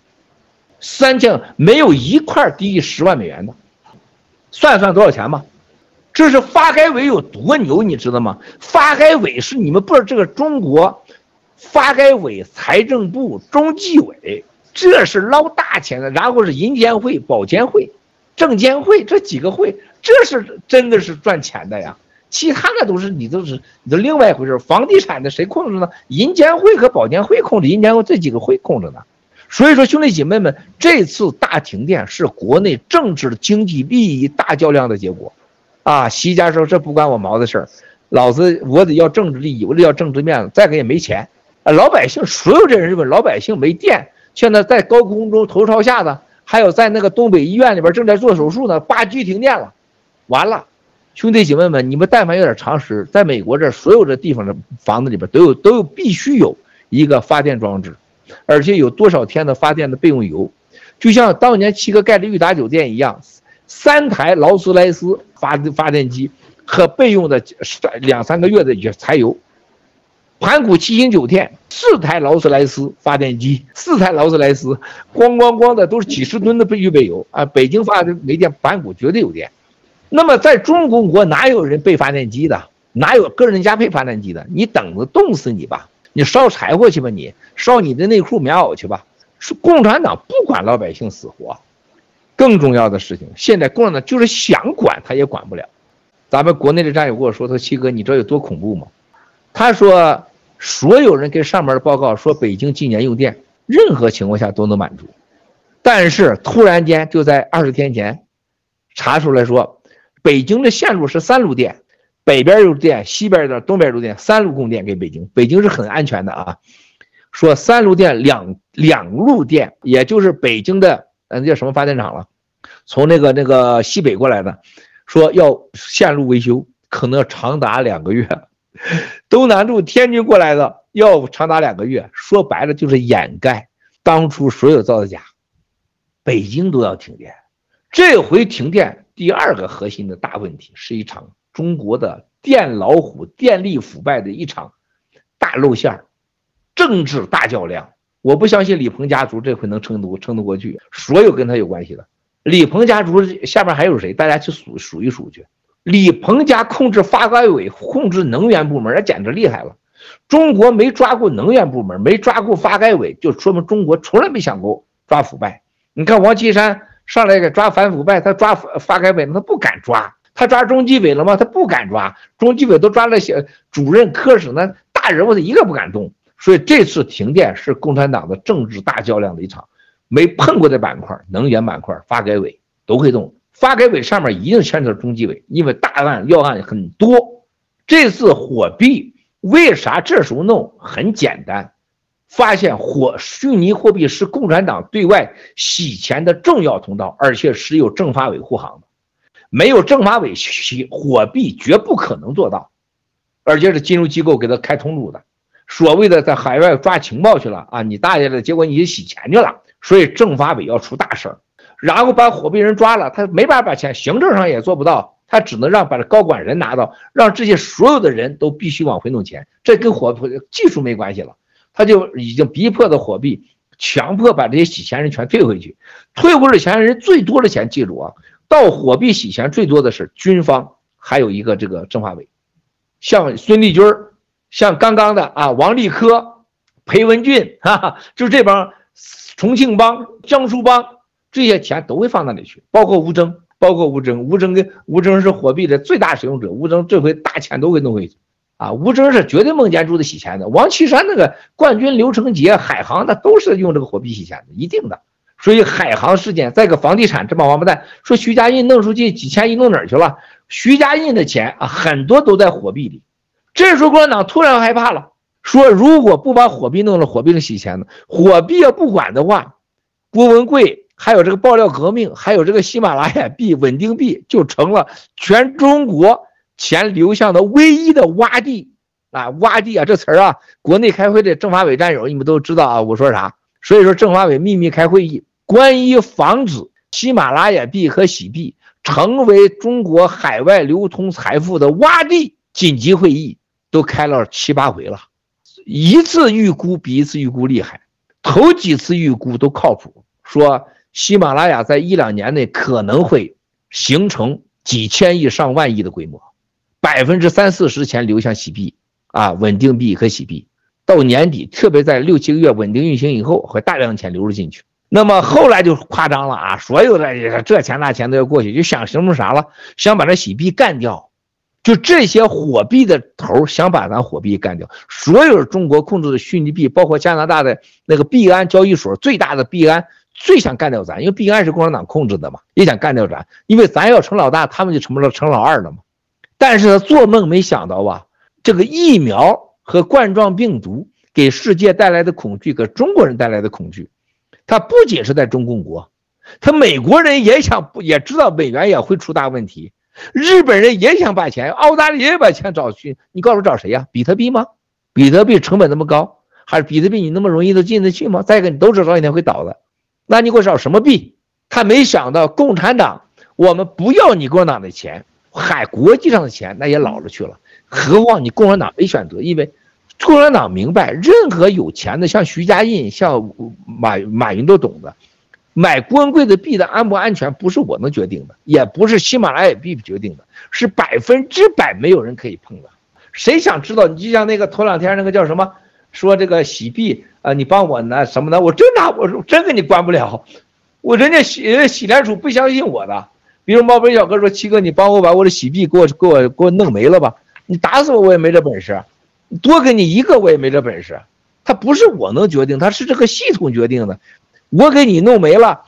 三千没有一块低于十万美元的，算算多少钱吧？这是发改委有多牛，你知道吗？发改委是你们不知道这个中国。发改委、财政部、中纪委，这是捞大钱的。然后是银监会、保监会、证监会这几个会，这是真的是赚钱的呀。其他的都是你都是你都另外一回事。房地产的谁控制呢？银监会和保监会控制，银监会这几个会控制呢。所以说，兄弟姐妹们，这次大停电是国内政治经济利益大较量的结果。啊，习家说这不关我毛的事儿，老子我得要政治利益，我得要政治面子，再给也没钱。啊，老百姓所有这人认为老百姓没电，现在在高空中头朝下的，还有在那个东北医院里边正在做手术呢，八 G 停电了，完了，兄弟姐妹们，你们但凡有点常识，在美国这所有的地方的房子里边都有都有必须有一个发电装置，而且有多少天的发电的备用油，就像当年七哥盖的裕达酒店一样，三台劳斯莱斯发发电机和备用的三两三个月的柴油。盘古七星酒店四台劳斯莱斯发电机，四台劳斯莱斯，咣咣咣的都是几十吨的备预备油啊！北京发的没电，盘古绝对有电。那么在中国国哪有人备发电机的？哪有个人家配发电机的？你等着冻死你吧！你烧柴火去吧！你烧你的内裤棉袄去吧！是共产党不管老百姓死活，更重要的事情，现在共产党就是想管他也管不了。咱们国内的战友跟我说：“他说七哥，你知道有多恐怖吗？”他说，所有人给上面的报告说，北京今年用电任何情况下都能满足，但是突然间就在二十天前查出来说，北京的线路是三路电，北边有电，西边的东边有电，三路供电给北京。北京是很安全的啊，说三路电两两路电，也就是北京的呃那叫什么发电厂了，从那个那个西北过来的，说要线路维修，可能要长达两个月。东南路天津过来的要长达两个月，说白了就是掩盖当初所有造的假。北京都要停电，这回停电第二个核心的大问题是一场中国的电老虎、电力腐败的一场大露馅儿，政治大较量。我不相信李鹏家族这回能撑得撑得过去，所有跟他有关系的李鹏家族下边还有谁？大家去数数一数去。李鹏家控制发改委，控制能源部门，那简直厉害了。中国没抓过能源部门，没抓过发改委，就说明中国从来没想过抓腐败。你看王岐山上来给抓反腐败，他抓发改委，他不敢抓；他抓中纪委了吗？他不敢抓。中纪委都抓了些主任、科室，那大人物他一个不敢动。所以这次停电是共产党的政治大较量的一场，没碰过的板块，能源板块、发改委都会动。发改委上面一定牵扯中纪委，因为大案要案很多。这次火币为啥这时候弄？很简单，发现火虚拟货币是共产党对外洗钱的重要通道，而且是有政法委护航的，没有政法委洗火币绝不可能做到，而且是金融机构给他开通路的。所谓的在海外抓情报去了啊，你大爷的，结果你洗钱去了，所以政法委要出大事儿。然后把火币人抓了，他没办法把钱，行政上也做不到，他只能让把这高管人拿到，让这些所有的人都必须往回弄钱，这跟货币技术没关系了，他就已经逼迫的货币，强迫把这些洗钱人全退回去，退回的钱人最多的钱，记住啊，到货币洗钱最多的是军方，还有一个这个政法委，像孙立军，像刚刚的啊王立科、裴文俊，哈哈，就这帮重庆帮、江苏帮，这些钱都会放那里去，包括吴征。包括吴征，吴征跟吴征是货币的最大使用者，吴征这回大钱都给弄回去，啊，吴峥是绝对孟建柱的洗钱的，王岐山那个冠军刘成杰、海航，那都是用这个货币洗钱的，一定的。所以海航事件，再个房地产这帮王八蛋说徐家印弄出去几千亿弄哪儿去了？徐家印的钱啊，很多都在货币里。这时候共产党突然害怕了，说如果不把货币弄了，货币是洗钱的，货币要不管的话，郭文贵。还有这个爆料革命，还有这个喜马拉雅币、稳定币，就成了全中国钱流向的唯一的洼地啊！洼地啊，这词儿啊，国内开会的政法委战友你们都知道啊，我说啥？所以说政法委秘密开会议，关于防止喜马拉雅币和喜币成为中国海外流通财富的洼地，紧急会议都开了七八回了，一次预估比一次预估厉害，头几次预估都靠谱，说。喜马拉雅在一两年内可能会形成几千亿上万亿的规模，百分之三四十钱流向洗币啊，稳定币和洗币，到年底，特别在六七个月稳定运行以后，会大量钱流入进去。那么后来就夸张了啊，所有的这钱那钱都要过去，就想什么啥了，想把这洗币干掉，就这些货币的头想把咱货币干掉，所有中国控制的虚拟币，包括加拿大的那个币安交易所最大的币安。最想干掉咱，因为币安是共产党控制的嘛，也想干掉咱，因为咱要成老大，他们就成不了成老二了嘛。但是他做梦没想到啊，这个疫苗和冠状病毒给世界带来的恐惧，给中国人带来的恐惧，他不仅是在中共国，他美国人也想，也知道美元也会出大问题，日本人也想把钱，澳大利亚也把钱找去，你告诉我找谁呀？比特币吗？比特币成本那么高，还是比特币你那么容易都进得去吗？再一个，你都知道一天会倒的。那你给我找什么币？他没想到共产党，我们不要你共产党的钱，海，国际上的钱那也老了去了。何况你共产党没选择，因为共产党明白，任何有钱的，像徐家印、像马马云都懂得，买郭文贵的币的安不安全，不是我能决定的，也不是喜马拉雅币决定的，是百分之百没有人可以碰的。谁想知道？你就像那个头两天那个叫什么，说这个洗币。啊，你帮我拿什么呢？我真拿，我真给你关不了，我人家洗洗联储不相信我的。比如毛飞小哥说：“七哥，你帮我把我的洗币给我给我给我弄没了吧？你打死我我也没这本事，多给你一个我也没这本事。他不是我能决定，他是这个系统决定的。我给你弄没了，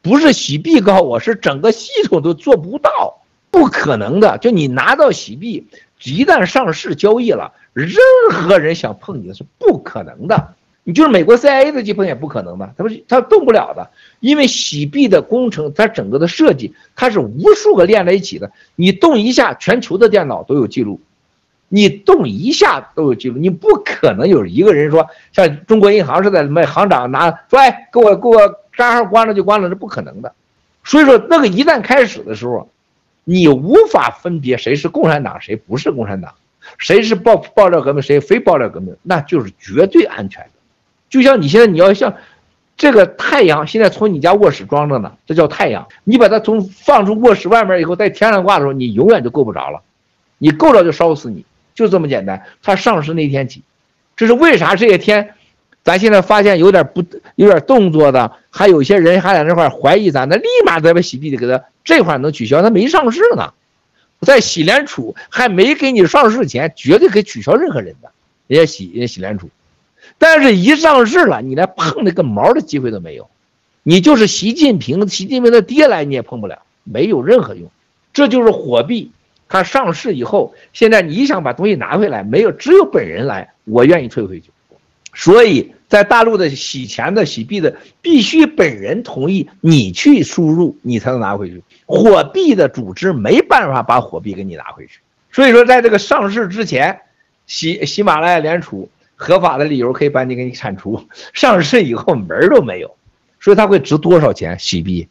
不是洗币告我，是整个系统都做不到，不可能的。就你拿到洗币，一旦上市交易了，任何人想碰你是不可能的。”你就是美国 CIA 的机碰也不可能的，他不是他动不了的，因为洗币的工程，它整个的设计，它是无数个连在一起的，你动一下，全球的电脑都有记录，你动一下都有记录，你不可能有一个人说像中国银行似的，什么行长拿说，哎，给我给我账号关了就关了，是不可能的。所以说，那个一旦开始的时候，你无法分别谁是共产党，谁不是共产党，谁是爆爆料革命，谁非爆料革命，那就是绝对安全。就像你现在，你要像这个太阳，现在从你家卧室装着呢，这叫太阳。你把它从放出卧室外面以后，在天上挂的时候，你永远就够不着了，你够着就烧死你，就这么简单。它上市那天起，这是为啥？这些天，咱现在发现有点不有点动作的，还有些人还在那块怀疑咱，那立马在把洗币的给他这块能取消，他没上市呢，在洗联储还没给你上市前，绝对可以取消任何人的，人家洗人家洗联储。但是，一上市了，你连碰那个毛的机会都没有。你就是习近平，习近平的爹来你也碰不了，没有任何用。这就是货币，它上市以后，现在你想把东西拿回来，没有，只有本人来，我愿意退回去。所以在大陆的洗钱的、洗币的，必须本人同意，你去输入，你才能拿回去。货币的组织没办法把货币给你拿回去。所以说，在这个上市之前，喜喜马拉雅联储。合法的理由可以把你给你铲除，上市以后门儿都没有，所以它会值多少钱？洗币，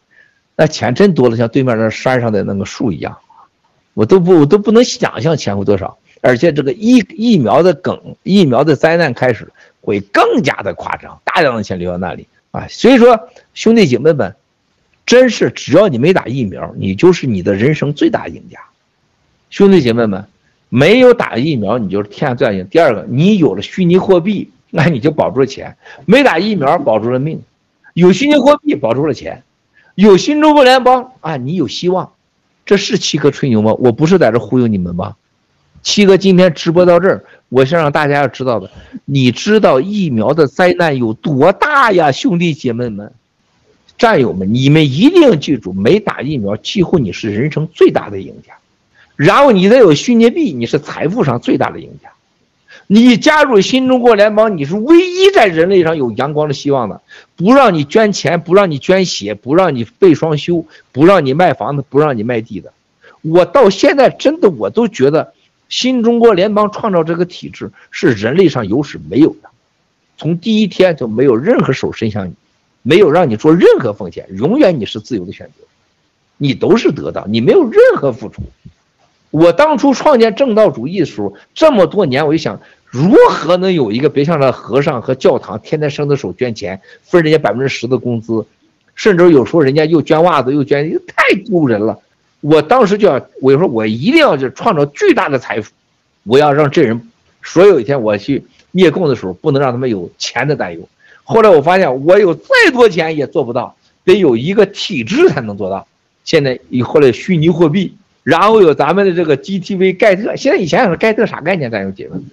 那钱真多了，像对面那山上的那个树一样。我都不我都不能想象钱会多少。而且这个疫疫苗的梗，疫苗的灾难开始会更加的夸张，大量的钱流到那里啊！所以说，兄弟姐妹们，真是只要你没打疫苗，你就是你的人生最大赢家。兄弟姐妹们，没有打疫苗，你就是天下最大赢。第二个，你有了虚拟货币，那你就保住了钱；没打疫苗，保住了命；有虚拟货币，保住了钱；有新中国联邦啊，你有希望。这是七哥吹牛吗？我不是在这忽悠你们吧？七哥今天直播到这儿，我想让大家要知道的，你知道疫苗的灾难有多大呀，兄弟姐妹们、战友们，你们一定记住，没打疫苗，几乎你是人生最大的赢家。然后你再有虚拟币，你是财富上最大的赢家。你加入新中国联邦，你是唯一在人类上有阳光的希望的。不让你捐钱，不让你捐血，不让你被双休，不让你卖房子，不让你卖地的。我到现在真的我都觉得。新中国联邦创造这个体制是人类上有史没有的，从第一天就没有任何手伸向你，没有让你做任何奉献，永远你是自由的选择，你都是得到，你没有任何付出。我当初创建正道主义的时候，这么多年，我就想，如何能有一个别像那和尚和教堂天天伸着手捐钱，分人家百分之十的工资，甚至有时候人家又捐袜子又捐，太丢人了。我当时就要，我就说，我一定要就创造巨大的财富，我要让这人，所有一天我去灭共的时候，不能让他们有钱的担忧。后来我发现，我有再多钱也做不到，得有一个体制才能做到。现在以后来虚拟货币，然后有咱们的这个 GTV 盖特。现在你想想，盖特啥概念？咱有结论。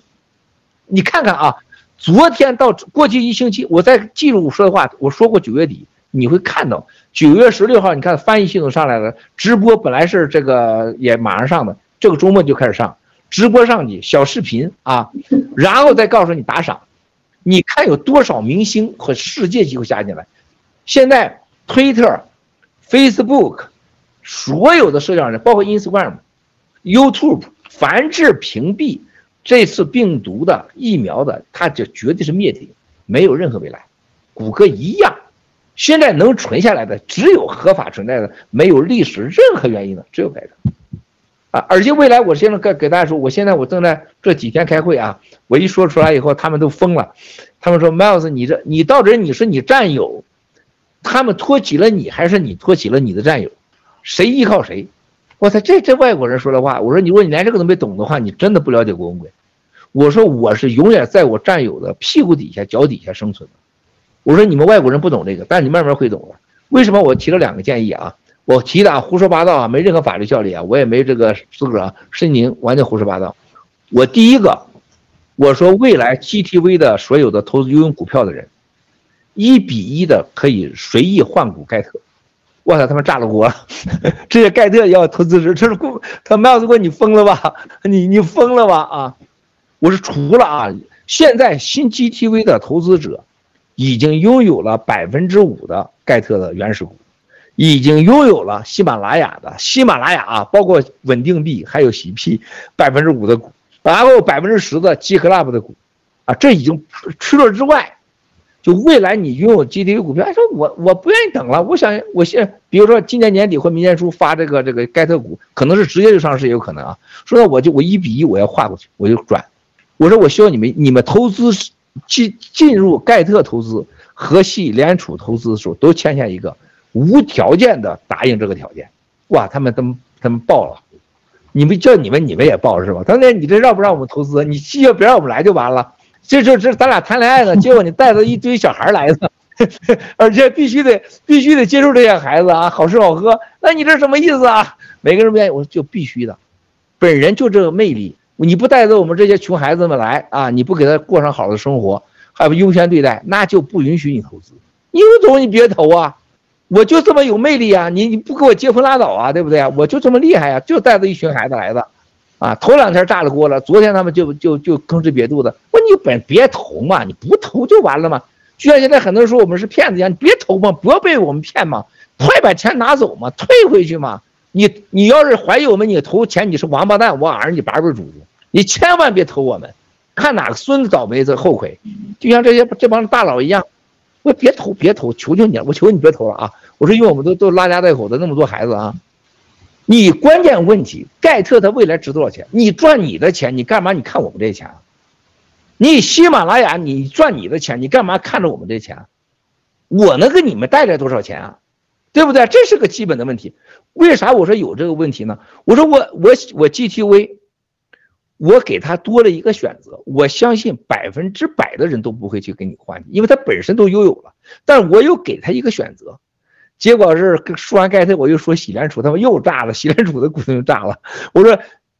你看看啊，昨天到过去一星期，我在记录说的话，我说过九月底。你会看到九月十六号，你看翻译系统上来了，直播本来是这个也马上上的，这个周末就开始上直播上去小视频啊，然后再告诉你打赏，你看有多少明星和世界机构加进来，现在推特、Facebook，所有的社交人，包括 Instagram、YouTube，凡是屏蔽这次病毒的疫苗的，它就绝对是灭顶，没有任何未来，谷歌一样。现在能存下来的只有合法存在的，没有历史任何原因的，只有白的，啊！而且未来，我现在给给大家说，我现在我正在这几天开会啊，我一说出来以后，他们都疯了，他们说，Miles，你这你到底你是你战友，他们托起了你，还是你托起了你的战友，谁依靠谁？我操，这这外国人说的话，我说你如果你连这个都没懂的话，你真的不了解郭文贵。我说我是永远在我战友的屁股底下、脚底下生存的。我说你们外国人不懂这个，但是你慢慢会懂的。为什么我提了两个建议啊？我提的啊，胡说八道啊，没任何法律效力啊，我也没这个资格，申请完全胡说八道。我第一个，我说未来 GTV 的所有的投资拥有股票的人，一比一的可以随意换股盖特。我操，他妈炸了锅！这些盖特要投资者，这是他麦子哥，你疯了吧？你你疯了吧？啊！我是除了啊，现在新 GTV 的投资者。已经拥有了百分之五的盖特的原始股，已经拥有了喜马拉雅的喜马拉雅啊，包括稳定币还有喜币百分之五的股，然后百分之十的 GClub 的股，啊，这已经除了之外，就未来你拥有 GTV 股票，哎，说我我不愿意等了，我想我现比如说今年年底或明年初发这个这个盖特股，可能是直接就上市也有可能啊，说那我就我一比一我要划过去，我就转，我说我需要你们你们投资。进进入盖特投资和系联储投资的时候，都签下一个无条件的答应这个条件。哇，他们他们他们报了，你们叫你们你们也报是吧？他说你这让不让我们投资？你既要别让我们来就完了。这就这咱俩谈恋爱呢，结果你带着一堆小孩来的，而且必须得必须得接受这些孩子啊，好吃好喝。那你这什么意思啊？每个人不愿意，我说就必须的，本人就这个魅力。你不带着我们这些穷孩子们来啊！你不给他过上好的生活，还不优先对待，那就不允许你投资。你有种你别投啊！我就这么有魅力啊！你你不给我结婚拉倒啊，对不对啊？我就这么厉害啊！就带着一群孩子来的，啊！头两天炸了锅了，昨天他们就就就吭哧瘪肚子。我说你本别投嘛，你不投就完了嘛。就像现在很多人说我们是骗子一样，你别投嘛，不要被我们骗嘛，快把钱拿走嘛，退回去嘛。你你要是怀疑我们，你投钱你是王八蛋，我儿你八辈祖宗。你千万别投我们，看哪个孙子倒霉子后悔。就像这些这帮大佬一样，我别投别投，求求你了，我求你别投了啊！我说因为我们都都拉家带口的那么多孩子啊，你关键问题盖特他未来值多少钱？你赚你的钱，你干嘛？你看我们这些钱？你喜马拉雅，你赚你的钱，你干嘛看着我们这些钱？我能给你们带来多少钱啊？对不对？这是个基本的问题。为啥我说有这个问题呢？我说我我我 GTV，我给他多了一个选择，我相信百分之百的人都不会去跟你换，因为他本身都拥有了。但我又给他一个选择，结果是说完盖特，我又说喜联储，他们又炸了，喜联储的股份又炸了。我说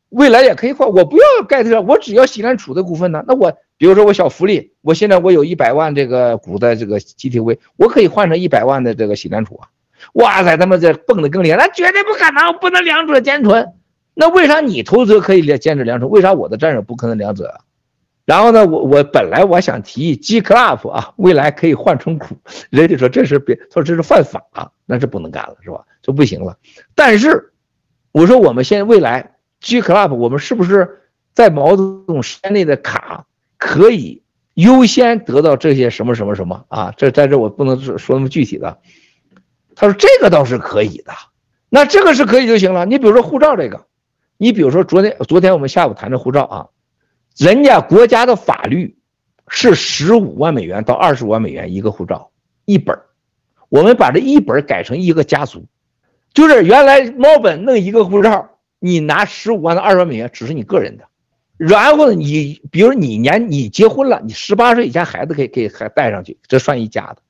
未来也可以换，我不要盖特，我只要喜联储的股份呢。那我比如说我小福利，我现在我有一百万这个股的这个 GTV，我可以换成一百万的这个喜联储啊。哇塞，他们这蹦得更厉害，那绝对不可能，不能两者兼存。那为啥你投资可以兼着两者？为啥我的战友不可能两者啊？然后呢，我我本来我想提议 G Club 啊，未来可以换成股，人家说这是别，说这是犯法，那是不能干了，是吧？就不行了。但是我说我们现在未来 G Club，我们是不是在毛泽东时间内的卡可以优先得到这些什么什么什么啊？这在这我不能说那么具体的。他说这个倒是可以的，那这个是可以就行了。你比如说护照这个，你比如说昨天昨天我们下午谈的护照啊，人家国家的法律是十五万美元到二十五万美元一个护照一本，我们把这一本改成一个家族，就是原来猫本弄一个护照，你拿十五万到二十万美元只是你个人的，然后，你比如你年你结婚了，你十八岁以下孩子可以可以还带上去，这算一家的。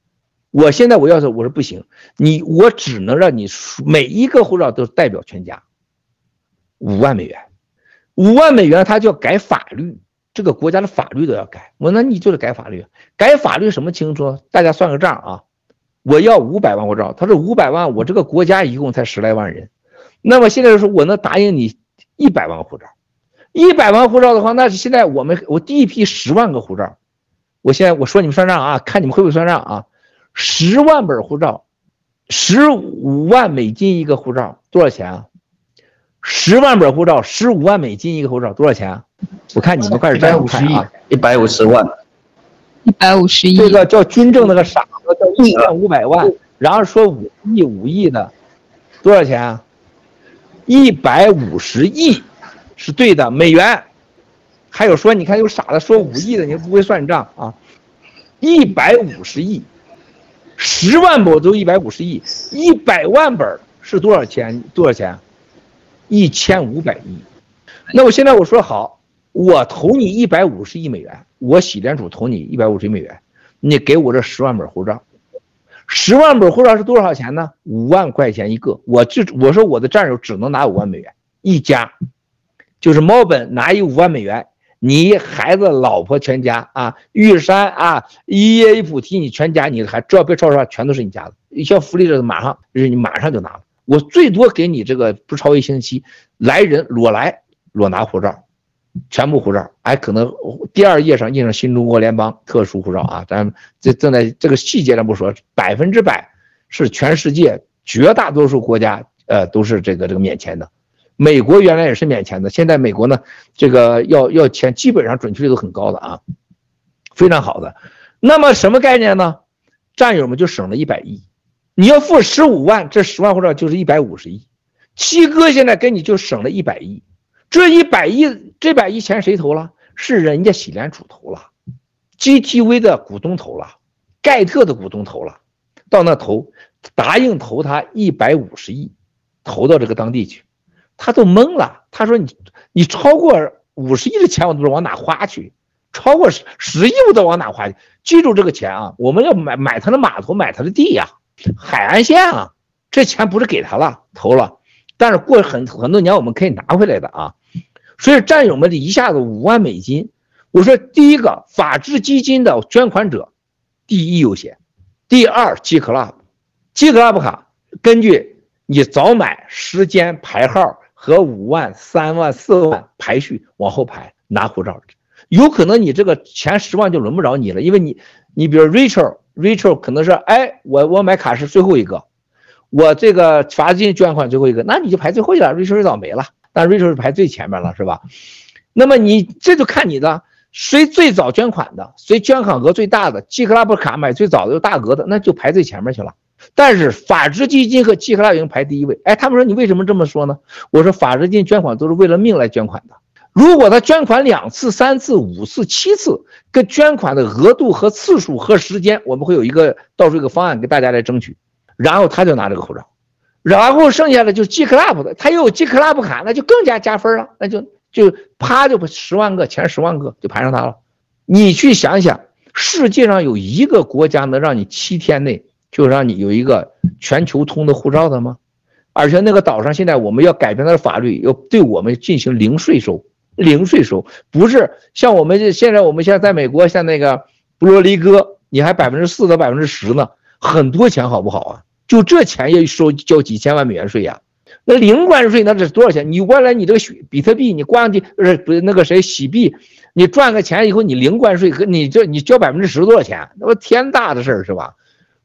我现在我要是我说不行，你我只能让你每一个护照都代表全家，五万美元，五万美元他就要改法律，这个国家的法律都要改。我那你就得改法律，改法律什么清楚？大家算个账啊，我要五百万护照，他说五百万，我这个国家一共才十来万人，那么现在说我能答应你一百万护照，一百万护照的话，那是现在我们我第一批十万个护照，我现在我说你们算账啊，看你们会不会算账啊？十万本护照，十五万美金一个护照，多少钱啊？十万本护照，十五万美金一个护照，多少钱啊？我看你们开始在看啊，一百五十万，一百五十亿。这个叫军政那个傻子叫一千五百万，然后说五亿五亿的，多少钱啊？一百五十亿，是对的，美元。还有说你看有傻子说五亿的，你不会算账啊？一百五十亿。十万本都一百五十亿，一百万本是多少钱？多少钱？一千五百亿。那我现在我说好，我投你一百五十亿美元，我喜联储投你一百五十亿美元，你给我这十万本护照。十万本护照是多少钱呢？五万块钱一个。我就我说我的战友只能拿五万美元一家，就是猫本拿一五万美元。你孩子、老婆全家啊，玉山啊，一叶一菩提，你全家，你还只要别超时，全都是你家的。一项福利这马上，就是你马上就拿了。我最多给你这个不超一星期，来人裸来裸拿护照，全部护照，还可能第二页上印上新中国联邦特殊护照啊。咱这正在这个细节上不说，百分之百是全世界绝大多数国家呃都是这个这个免签的。美国原来也是免签的，现在美国呢，这个要要签，基本上准确率都很高的啊，非常好的。那么什么概念呢？战友们就省了一百亿，你要付十五万，这十万护照就是一百五十亿。七哥现在给你就省了一百亿，这一百亿，这百亿钱谁投了？是人家喜联储投了，GTV 的股东投了，盖特的股东投了，到那投，答应投他一百五十亿，投到这个当地去。他都懵了，他说你：“你超过五十亿的钱，我都不知道往哪花去；超过十十亿，我都往哪花去。记住这个钱啊，我们要买买他的码头，买他的地呀、海岸线啊。这钱不是给他了，投了，但是过很很多年我们可以拿回来的啊。所以战友们的一下子五万美金，我说第一个法治基金的捐款者，第一优先，第二 G Club，G Club 卡根据你早买时间排号。”和五万、三万、四万排序往后排拿护照，有可能你这个前十万就轮不着你了，因为你，你比如 Rachel Rachel 可能是哎，我我买卡是最后一个，我这个法金捐款最后一个，那你就排最后一个，Rachel 是倒霉了，但 Rachel 是排最前面了，是吧？那么你这就看你的，谁最早捐款的，谁捐款额最大的，G Club 卡买最早的有大额的，那就排最前面去了。但是法治基金和基克拉已经排第一位。哎，他们说你为什么这么说呢？我说法治基金捐款都是为了命来捐款的。如果他捐款两次、三次、五次、七次，跟捐款的额度和次数和时间，我们会有一个到时候一个方案给大家来争取。然后他就拿这个护照，然后剩下的就是 G Club 的，他又有 G Club 卡，那就更加加分了，那就就啪就十万个前十万个就排上他了。你去想想，世界上有一个国家能让你七天内就让你有一个全球通的护照的吗？而且那个岛上现在我们要改变它的法律，要对我们进行零税收。零税收不是像我们现在，我们现在在美国，像那个布罗离哥，你还百分之四到百分之十呢，很多钱好不好啊？就这钱也收交几千万美元税呀？那零关税那这是多少钱？你原来你这个比特币，你挂上去不是不是那个谁洗币，你赚个钱以后你零关税和你这你交百分之十多少钱？那不天大的事儿是吧？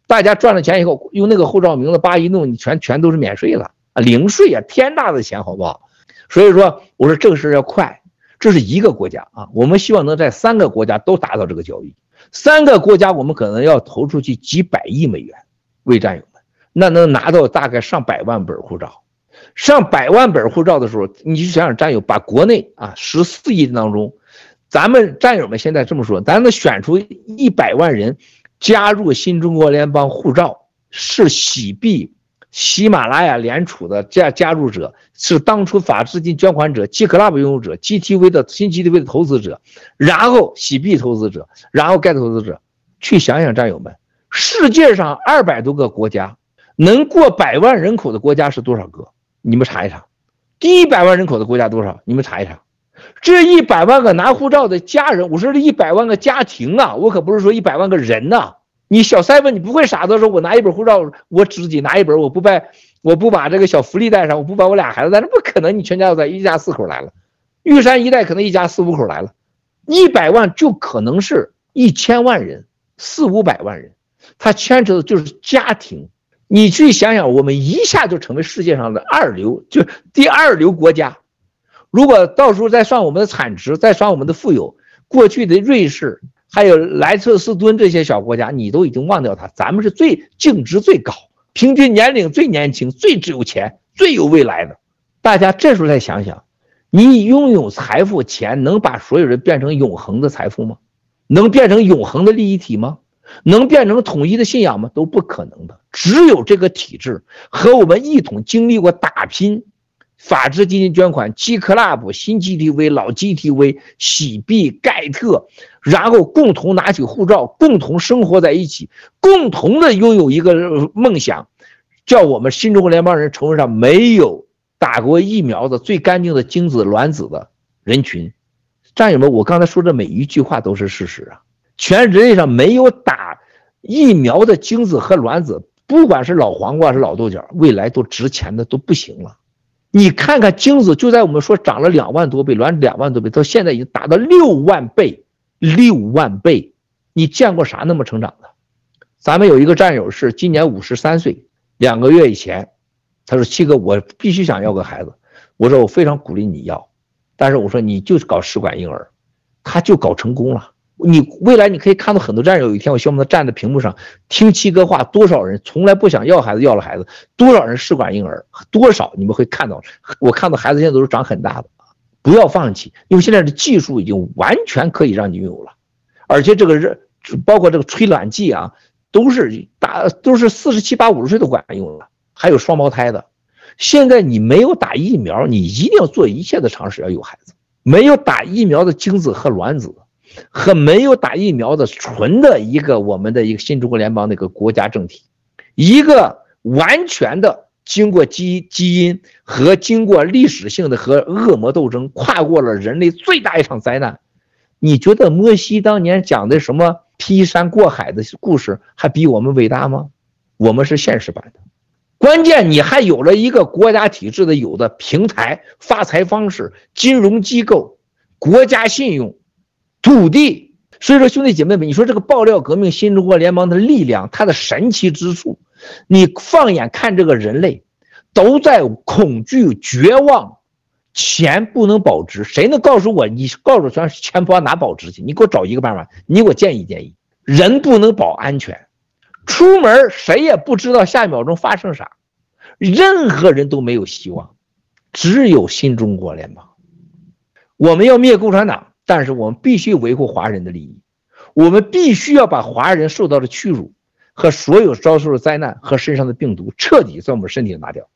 大家赚了钱以后用那个护照名字叭一弄，你全全都是免税了啊，零税啊，天大的钱好不好？所以说，我说这个事儿要快，这是一个国家啊，我们希望能在三个国家都达到这个交易。三个国家，我们可能要投出去几百亿美元为战友们，那能拿到大概上百万本护照。上百万本护照的时候，你就想想战友把国内啊十四亿当中，咱们战友们现在这么说，咱能选出一百万人加入新中国联邦护照，是喜币。喜马拉雅联储的加加入者是当初法治基金捐款者，G Club 拥有者，GTV 的新 GTV 的投资者，然后喜币投资者，然后 Get 投资者，去想想战友们，世界上二百多个国家，能过百万人口的国家是多少个？你们查一查，第一百万人口的国家多少？你们查一查，这一百万个拿护照的家人，我说这一百万个家庭啊，我可不是说一百万个人呐、你小三文，你不会傻的说，我拿一本护照，我自己拿一本，我不带，我不把这个小福利带上，我不把我俩孩子带，上不可能。你全家都在，一家四口来了，玉山一带可能一家四五口来了，一百万就可能是一千万人，四五百万人，他牵扯的就是家庭。你去想想，我们一下就成为世界上的二流，就第二流国家。如果到时候再算我们的产值，再算我们的富有，过去的瑞士。还有莱特斯敦这些小国家，你都已经忘掉它。咱们是最净值最高，平均年龄最年轻，最只有钱，最有未来的。大家这时候再想想，你拥有财富，钱能把所有人变成永恒的财富吗？能变成永恒的利益体吗？能变成统一的信仰吗？都不可能的。只有这个体制和我们一同经历过打拼。法治基金捐款，G Club、新 GTV、老 GTV、喜币、盖特，然后共同拿起护照，共同生活在一起，共同的拥有一个梦想，叫我们新中国联邦人成为上没有打过疫苗的最干净的精子卵子的人群。战友们，我刚才说的每一句话都是事实啊！全人类上没有打疫苗的精子和卵子，不管是老黄瓜是老豆角，未来都值钱的都不行了。你看看精子，就在我们说涨了两万多倍，卵两万多倍，到现在已经达到六万倍，六万倍，你见过啥那么成长的？咱们有一个战友是今年五十三岁，两个月以前，他说七哥，我必须想要个孩子，我说我非常鼓励你要，但是我说你就是搞试管婴儿，他就搞成功了。你未来你可以看到很多战友，有一天我希望他站在屏幕上听七哥话。多少人从来不想要孩子，要了孩子；多少人试管婴儿，多少你们会看到。我看到孩子现在都是长很大的，不要放弃，因为现在的技术已经完全可以让你拥有了，而且这个热，包括这个吹卵剂啊，都是打都是四十七八五十岁都管用了，还有双胞胎的。现在你没有打疫苗，你一定要做一切的尝试要有孩子。没有打疫苗的精子和卵子。和没有打疫苗的纯的一个我们的一个新中国联邦的一个国家政体，一个完全的经过基基因和经过历史性的和恶魔斗争，跨过了人类最大一场灾难。你觉得摩西当年讲的什么劈山过海的故事还比我们伟大吗？我们是现实版的。关键你还有了一个国家体制的有的平台、发财方式、金融机构、国家信用。土地，所以说兄弟姐妹们，你说这个爆料革命新中国联邦的力量，它的神奇之处，你放眼看这个人类，都在恐惧、绝望，钱不能保值。谁能告诉我？你告诉我，钱不往哪保值去？你给我找一个办法，你给我建议建议。人不能保安全，出门谁也不知道下一秒钟发生啥，任何人都没有希望，只有新中国联邦。我们要灭共产党，但是我们必须维护华人的利益，我们必须要把华人受到的屈辱和所有遭受的灾难和身上的病毒彻底在我们身体拿掉，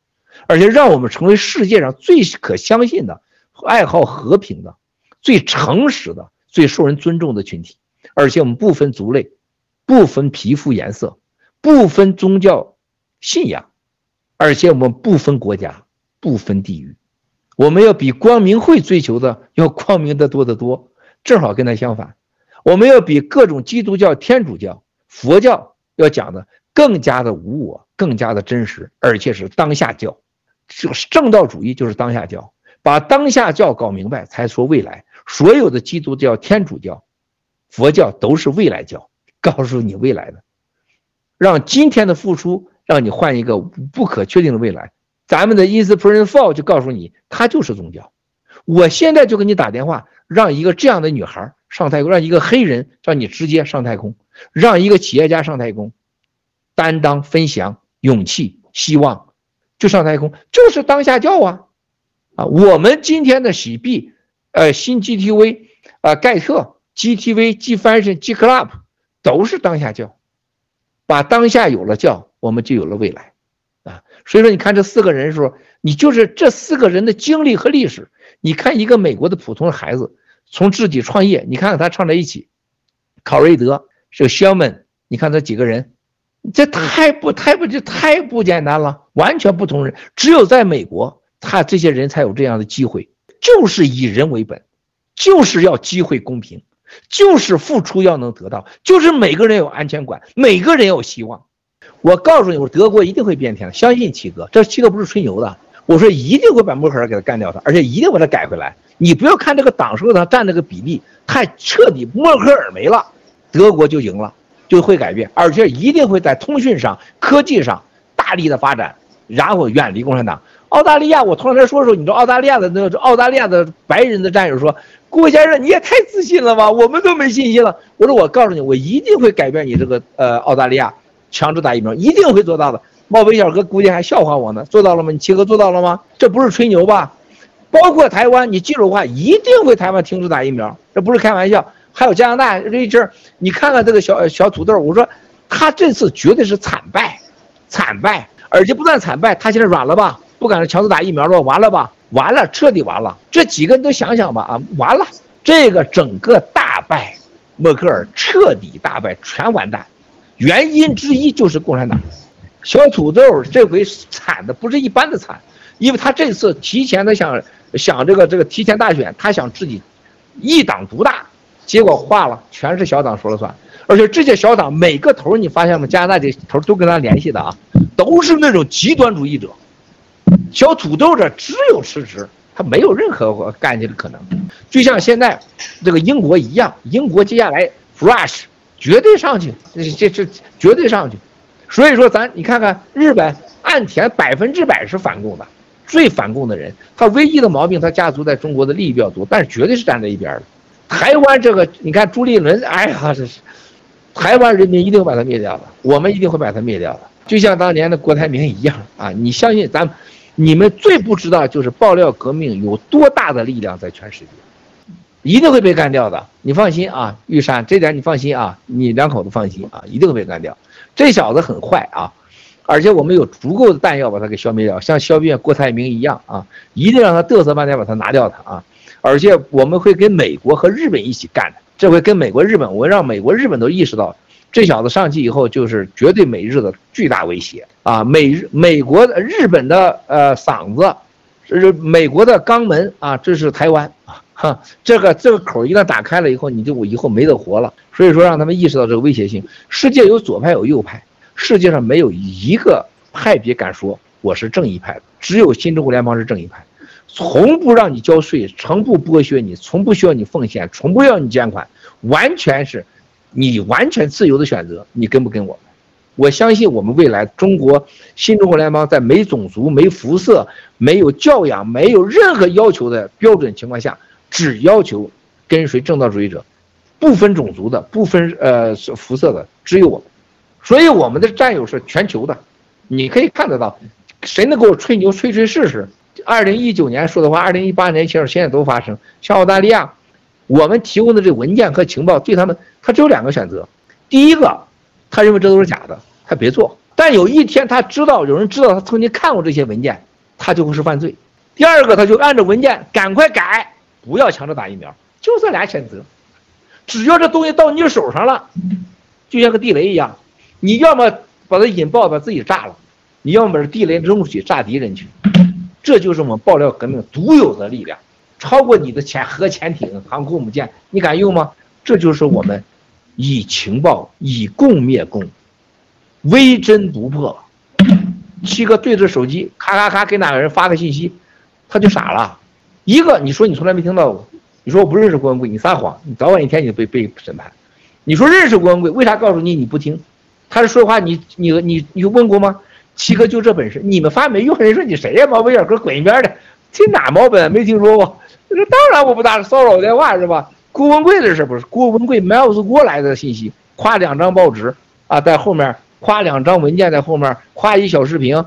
而且让我们成为世界上最可相信的、爱好和平的、最诚实的、最受人尊重的群体，而且我们不分族类。不分皮肤颜色，不分宗教信仰，而且我们不分国家，不分地域，我们要比光明会追求的要光明的多得多。正好跟他相反，我们要比各种基督教、天主教、佛教要讲的更加的无我，更加的真实，而且是当下教。就是正道主义，就是当下教，把当下教搞明白，才说未来。所有的基督教、天主教、佛教都是未来教。告诉你未来的，让今天的付出让你换一个不可确定的未来。咱们的 Inspiration 4就告诉你，它就是宗教。我现在就给你打电话，让一个这样的女孩上太空，让一个黑人让你直接上太空，让一个企业家上太空，担当、分享、勇气、希望，就上太空，就是当下教啊！啊，我们今天的喜币，呃，新 GTV，啊，盖特，GTV、G Fashion、G Club。都是当下教，把当下有了教，我们就有了未来，所以说你看这四个人的时候，你就是这四个人的经历和历史。你看一个美国的普通的孩子，从自己创业，你看看他唱在一起，考瑞德是个肖门，你看这几个人，这太不太不就太不简单了，完全不同人。只有在美国，他这些人才有这样的机会，就是以人为本，就是要机会公平。就是付出要能得到，就是每个人有安全感，每个人有希望。我告诉你，我德国一定会变天的，相信七哥，这七哥不是吹牛的。我说一定会把默克尔给他干掉他，而且一定把他改回来。你不要看这个党数上占这个比例太彻底，默克尔没了，德国就赢了，就会改变，而且一定会在通讯上、科技上大力的发展，然后远离共产党。澳大利亚，我头两天说的时候，你知道澳大利亚的那个澳大利亚的白人的战友说。郭先生，你也太自信了吧！我们都没信心了。我说，我告诉你，我一定会改变你这个呃澳大利亚强制打疫苗，一定会做到的。冒牌小哥估计还笑话我呢，做到了吗？你七哥做到了吗？这不是吹牛吧？包括台湾，你记住的话，一定会台湾停止打疫苗，这不是开玩笑。还有加拿大这一阵，你看看这个小小土豆，我说他这次绝对是惨败，惨败，而且不但惨败，他现在软了吧？不敢强制打疫苗了，完了吧？完了，彻底完了。这几个人都想想吧，啊，完了，这个整个大败，默克尔彻底大败，全完蛋。原因之一就是共产党。小土豆这回惨的不是一般的惨，因为他这次提前的想想这个这个提前大选，他想自己一党独大，结果化了，全是小党说了算。而且这些小党每个头你发现吗？加拿大这头都跟他联系的啊，都是那种极端主义者。小土豆这只有辞职，他没有任何干下去的可能，就像现在这个英国一样，英国接下来 fresh 绝对上去，这这这绝对上去。所以说咱你看看日本岸田百分之百是反共的，最反共的人，他唯一的毛病他家族在中国的利益比较多，但是绝对是站在一边的。台湾这个你看朱立伦，哎呀这是，台湾人民一定会把他灭掉的，我们一定会把他灭掉的，就像当年的郭台铭一样啊，你相信咱。你们最不知道就是爆料革命有多大的力量在全世界，一定会被干掉的。你放心啊，玉山，这点你放心啊，你两口子放心啊，一定会被干掉。这小子很坏啊，而且我们有足够的弹药把他给消灭掉，像消灭郭台铭一样啊，一定让他嘚瑟半天把他拿掉他啊。而且我们会跟美国和日本一起干的，这回跟美国、日本，我让美国、日本都意识到。这小子上去以后，就是绝对美日的巨大威胁啊！美日美国的日本的呃嗓子，这是美国的肛门啊！这是台湾啊！哈，这个这个口一旦打开了以后，你就以后没得活了。所以说，让他们意识到这个威胁性。世界有左派有右派，世界上没有一个派别敢说我是正义派，只有新中国联邦是正义派，从不让你交税，从不剥削你，从不需要你奉献，从不要你捐款，完全是。你完全自由的选择，你跟不跟我？我相信我们未来中国新中国联邦在没种族、没肤色、没有教养、没有任何要求的标准情况下，只要求跟随正道主义者，不分种族的、不分呃肤色的，只有我们。所以我们的战友是全球的，你可以看得到，谁能给我吹牛吹吹试试？二零一九年说的话，二零一八年其实现在都发生。像澳大利亚，我们提供的这文件和情报对他们，他只有两个选择：第一个，他认为这都是假的，他别做；但有一天他知道有人知道他曾经看过这些文件，他就会是犯罪。第二个，他就按照文件赶快改，不要强制打疫苗，就这俩选择。只要这东西到你手上了，就像个地雷一样，你要么把它引爆，把自己炸了，你要么把这地雷扔出去炸敌人去。这就是我们爆料革命独有的力量，超过你的潜核潜艇、航空母舰，你敢用吗？这就是我们以情报以共灭共，微针不破。七哥对着手机，咔咔咔给哪个人发个信息。他就傻了，一个你说你从来没听到过，你说我不认识郭文贵，你撒谎，你早晚一天你就被被审判。你说认识郭文贵，为啥告诉你你不听？他是说话你你你你问过吗？七哥就这本事，你们发没用。人说你谁呀？毛本小哥滚一边的，听哪毛本没听说过？他说当然我不打骚扰电话是吧？郭文贵的事不是郭文贵 mail 过来的信息，夸两张报纸啊，在后面夸两张文件在后面夸一小视频，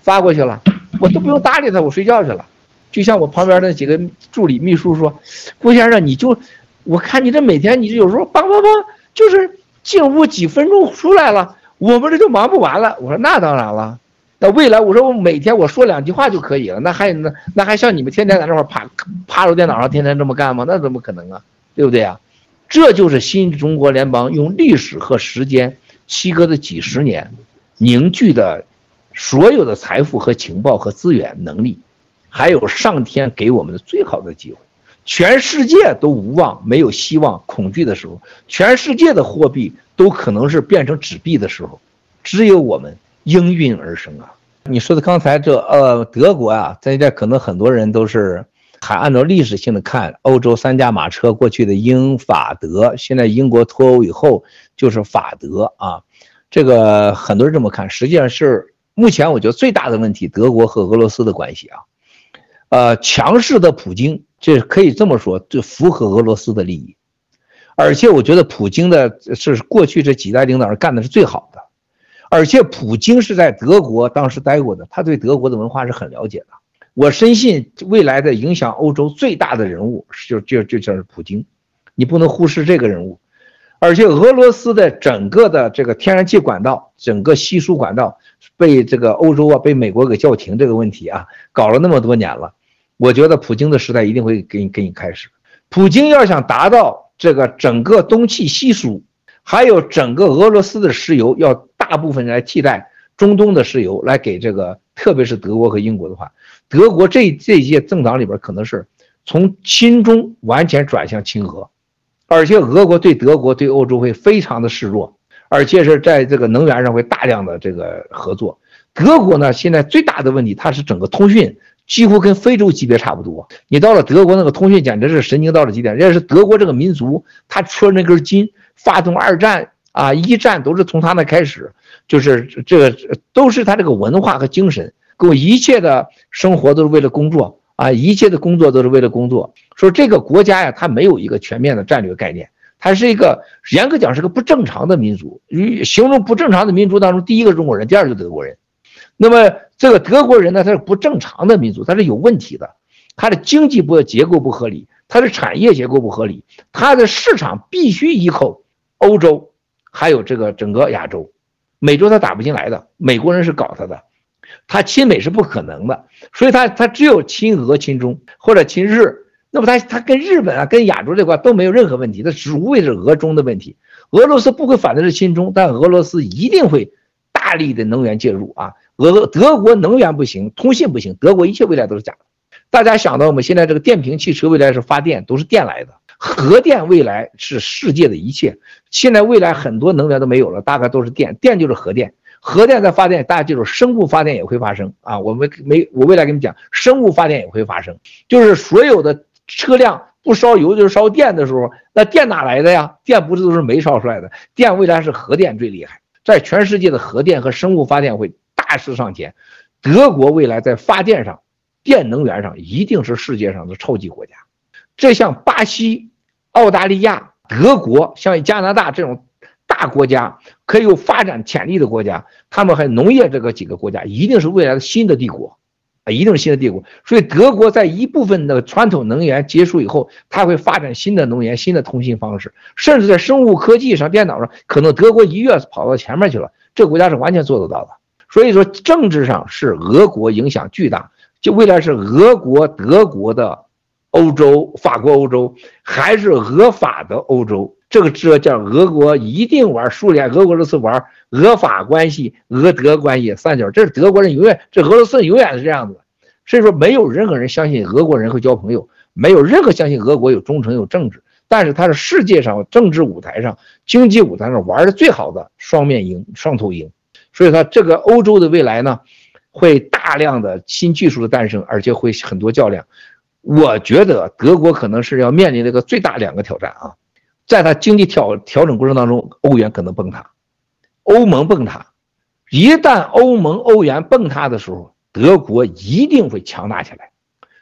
发过去了，我都不用搭理他，我睡觉去了。就像我旁边那几个助理秘书说：“郭先生，你就我看你这每天，你有时候梆梆梆，就是进屋几分钟出来了，我们这就忙不完了。”我说：“那当然了，那未来我说我每天我说两句话就可以了，那还那那还像你们天天在那块趴趴着电脑上天天这么干吗？那怎么可能啊？对不对啊？这就是新中国联邦用历史和时间七哥的几十年凝聚的所有的财富和情报和资源能力。”还有上天给我们的最好的机会，全世界都无望、没有希望、恐惧的时候，全世界的货币都可能是变成纸币的时候，只有我们应运而生啊！你说的刚才这呃，德国啊，在这可能很多人都是还按照历史性的看，欧洲三驾马车过去的英法德，现在英国脱欧以后就是法德啊，这个很多人这么看，实际上是目前我觉得最大的问题，德国和俄罗斯的关系啊。呃，强势的普京，这可以这么说，这符合俄罗斯的利益，而且我觉得普京的是过去这几代领导人干的是最好的，而且普京是在德国当时待过的，他对德国的文化是很了解的。我深信未来的影响欧洲最大的人物就就就是普京，你不能忽视这个人物。而且俄罗斯的整个的这个天然气管道，整个稀疏管道被这个欧洲啊，被美国给叫停这个问题啊，搞了那么多年了。我觉得普京的时代一定会给你给你开始。普京要想达到这个整个东契西输，还有整个俄罗斯的石油要大部分来替代中东的石油，来给这个特别是德国和英国的话，德国这这些政党里边可能是从亲中完全转向亲俄，而且俄国对德国对欧洲会非常的示弱，而且是在这个能源上会大量的这个合作。德国呢，现在最大的问题，它是整个通讯。几乎跟非洲级别差不多。你到了德国，那个通讯简直是神经到了极点。人家是德国这个民族，他缺那根筋，发动二战啊，一战都是从他那开始，就是这个都是他这个文化和精神，跟我一切的生活都是为了工作啊，一切的工作都是为了工作。说这个国家呀，它没有一个全面的战略概念，它是一个严格讲是个不正常的民族。与形容不正常的民族当中，第一个中国人，第二个德国人。那么这个德国人呢，他是不正常的民族，他是有问题的，他的经济不结构不合理，他的产业结构不合理，他的市场必须依靠欧洲，还有这个整个亚洲，美洲他打不进来的，美国人是搞他的，他亲美是不可能的，所以他他只有亲俄亲中或者亲日，那么他他跟日本啊跟亚洲这块都没有任何问题，他只无非是俄中的问题，俄罗斯不会反对是亲中，但俄罗斯一定会大力的能源介入啊。俄德国能源不行，通信不行，德国一切未来都是假的。大家想到我们现在这个电瓶汽车未来是发电，都是电来的。核电未来是世界的一切。现在未来很多能源都没有了，大概都是电，电就是核电。核电在发电，大家记住，生物发电也会发生啊。我们没，我未来跟你们讲，生物发电也会发生，就是所有的车辆不烧油就是烧电的时候，那电哪来的呀？电不是都是煤烧出来的？电未来是核电最厉害，在全世界的核电和生物发电会。大势上前，德国未来在发电上、电能源上一定是世界上的超级国家。这像巴西、澳大利亚、德国，像加拿大这种大国家，可以有发展潜力的国家，他们还农业这个几个国家，一定是未来的新的帝国，啊，一定是新的帝国。所以德国在一部分的传统能源结束以后，它会发展新的能源、新的通信方式，甚至在生物科技上、电脑上，可能德国一跃跑到前面去了。这国家是完全做得到的。所以说，政治上是俄国影响巨大，就未来是俄国、德国的欧洲、法国欧洲，还是俄法的欧洲？这个这叫俄国一定玩苏联，俄国这次玩俄法关系、俄德关系三角，这是德国人永远，这俄罗斯永远是这样子。所以说，没有任何人相信俄国人会交朋友，没有任何相信俄国有忠诚有政治。但是它是世界上政治舞台上、经济舞台上玩的最好的双面赢、双头赢。所以说，这个欧洲的未来呢，会大量的新技术的诞生，而且会很多较量。我觉得德国可能是要面临这个最大两个挑战啊。在它经济调调整过程当中，欧元可能崩塌，欧盟崩塌。一旦欧盟、欧元崩塌的时候，德国一定会强大起来。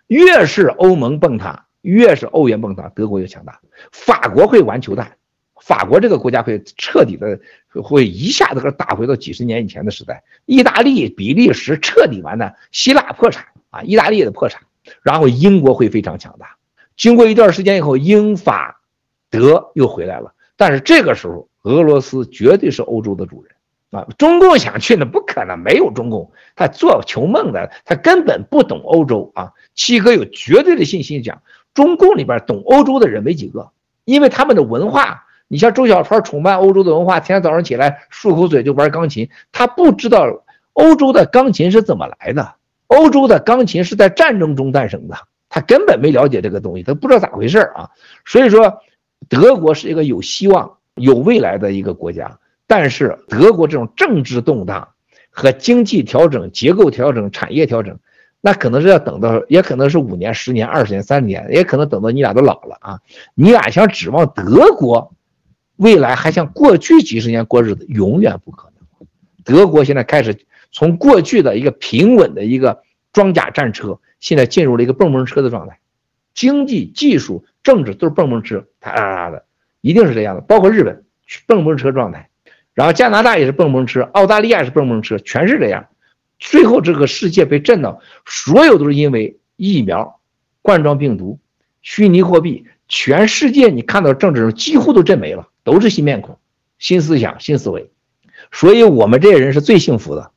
越是欧盟崩塌，越是欧元崩塌，德国越强大。法国会玩球弹，法国这个国家会彻底的会一下子给打回到几十年以前的时代。意大利、比利时彻底完蛋，希腊破产啊，意大利的破产，然后英国会非常强大。经过一段时间以后，英法。德又回来了，但是这个时候，俄罗斯绝对是欧洲的主人啊！中共想去那不可能，没有中共，他做球梦的，他根本不懂欧洲啊！七哥有绝对的信心讲，中共里边懂欧洲的人没几个，因为他们的文化，你像周小川崇拜欧洲的文化，天天早上起来漱口嘴就玩钢琴，他不知道欧洲的钢琴是怎么来的，欧洲的钢琴是在战争中诞生的，他根本没了解这个东西，他不知道咋回事啊！所以说。德国是一个有希望、有未来的一个国家，但是德国这种政治动荡和经济调整、结构调整、产业调整，那可能是要等到，也可能是五年、十年、二十年、三十年，也可能等到你俩都老了啊！你俩想指望德国未来还像过去几十年过日子，永远不可能。德国现在开始从过去的一个平稳的一个装甲战车，现在进入了一个蹦蹦车的状态，经济、技术。政治都是蹦蹦车，哒哒哒的，一定是这样的。包括日本，蹦蹦车状态，然后加拿大也是蹦蹦车，澳大利亚是蹦蹦车，全是这样。最后这个世界被震到，所有都是因为疫苗、冠状病毒、虚拟货币，全世界你看到政治几乎都震没了，都是新面孔、新思想、新思维。所以我们这些人是最幸福的，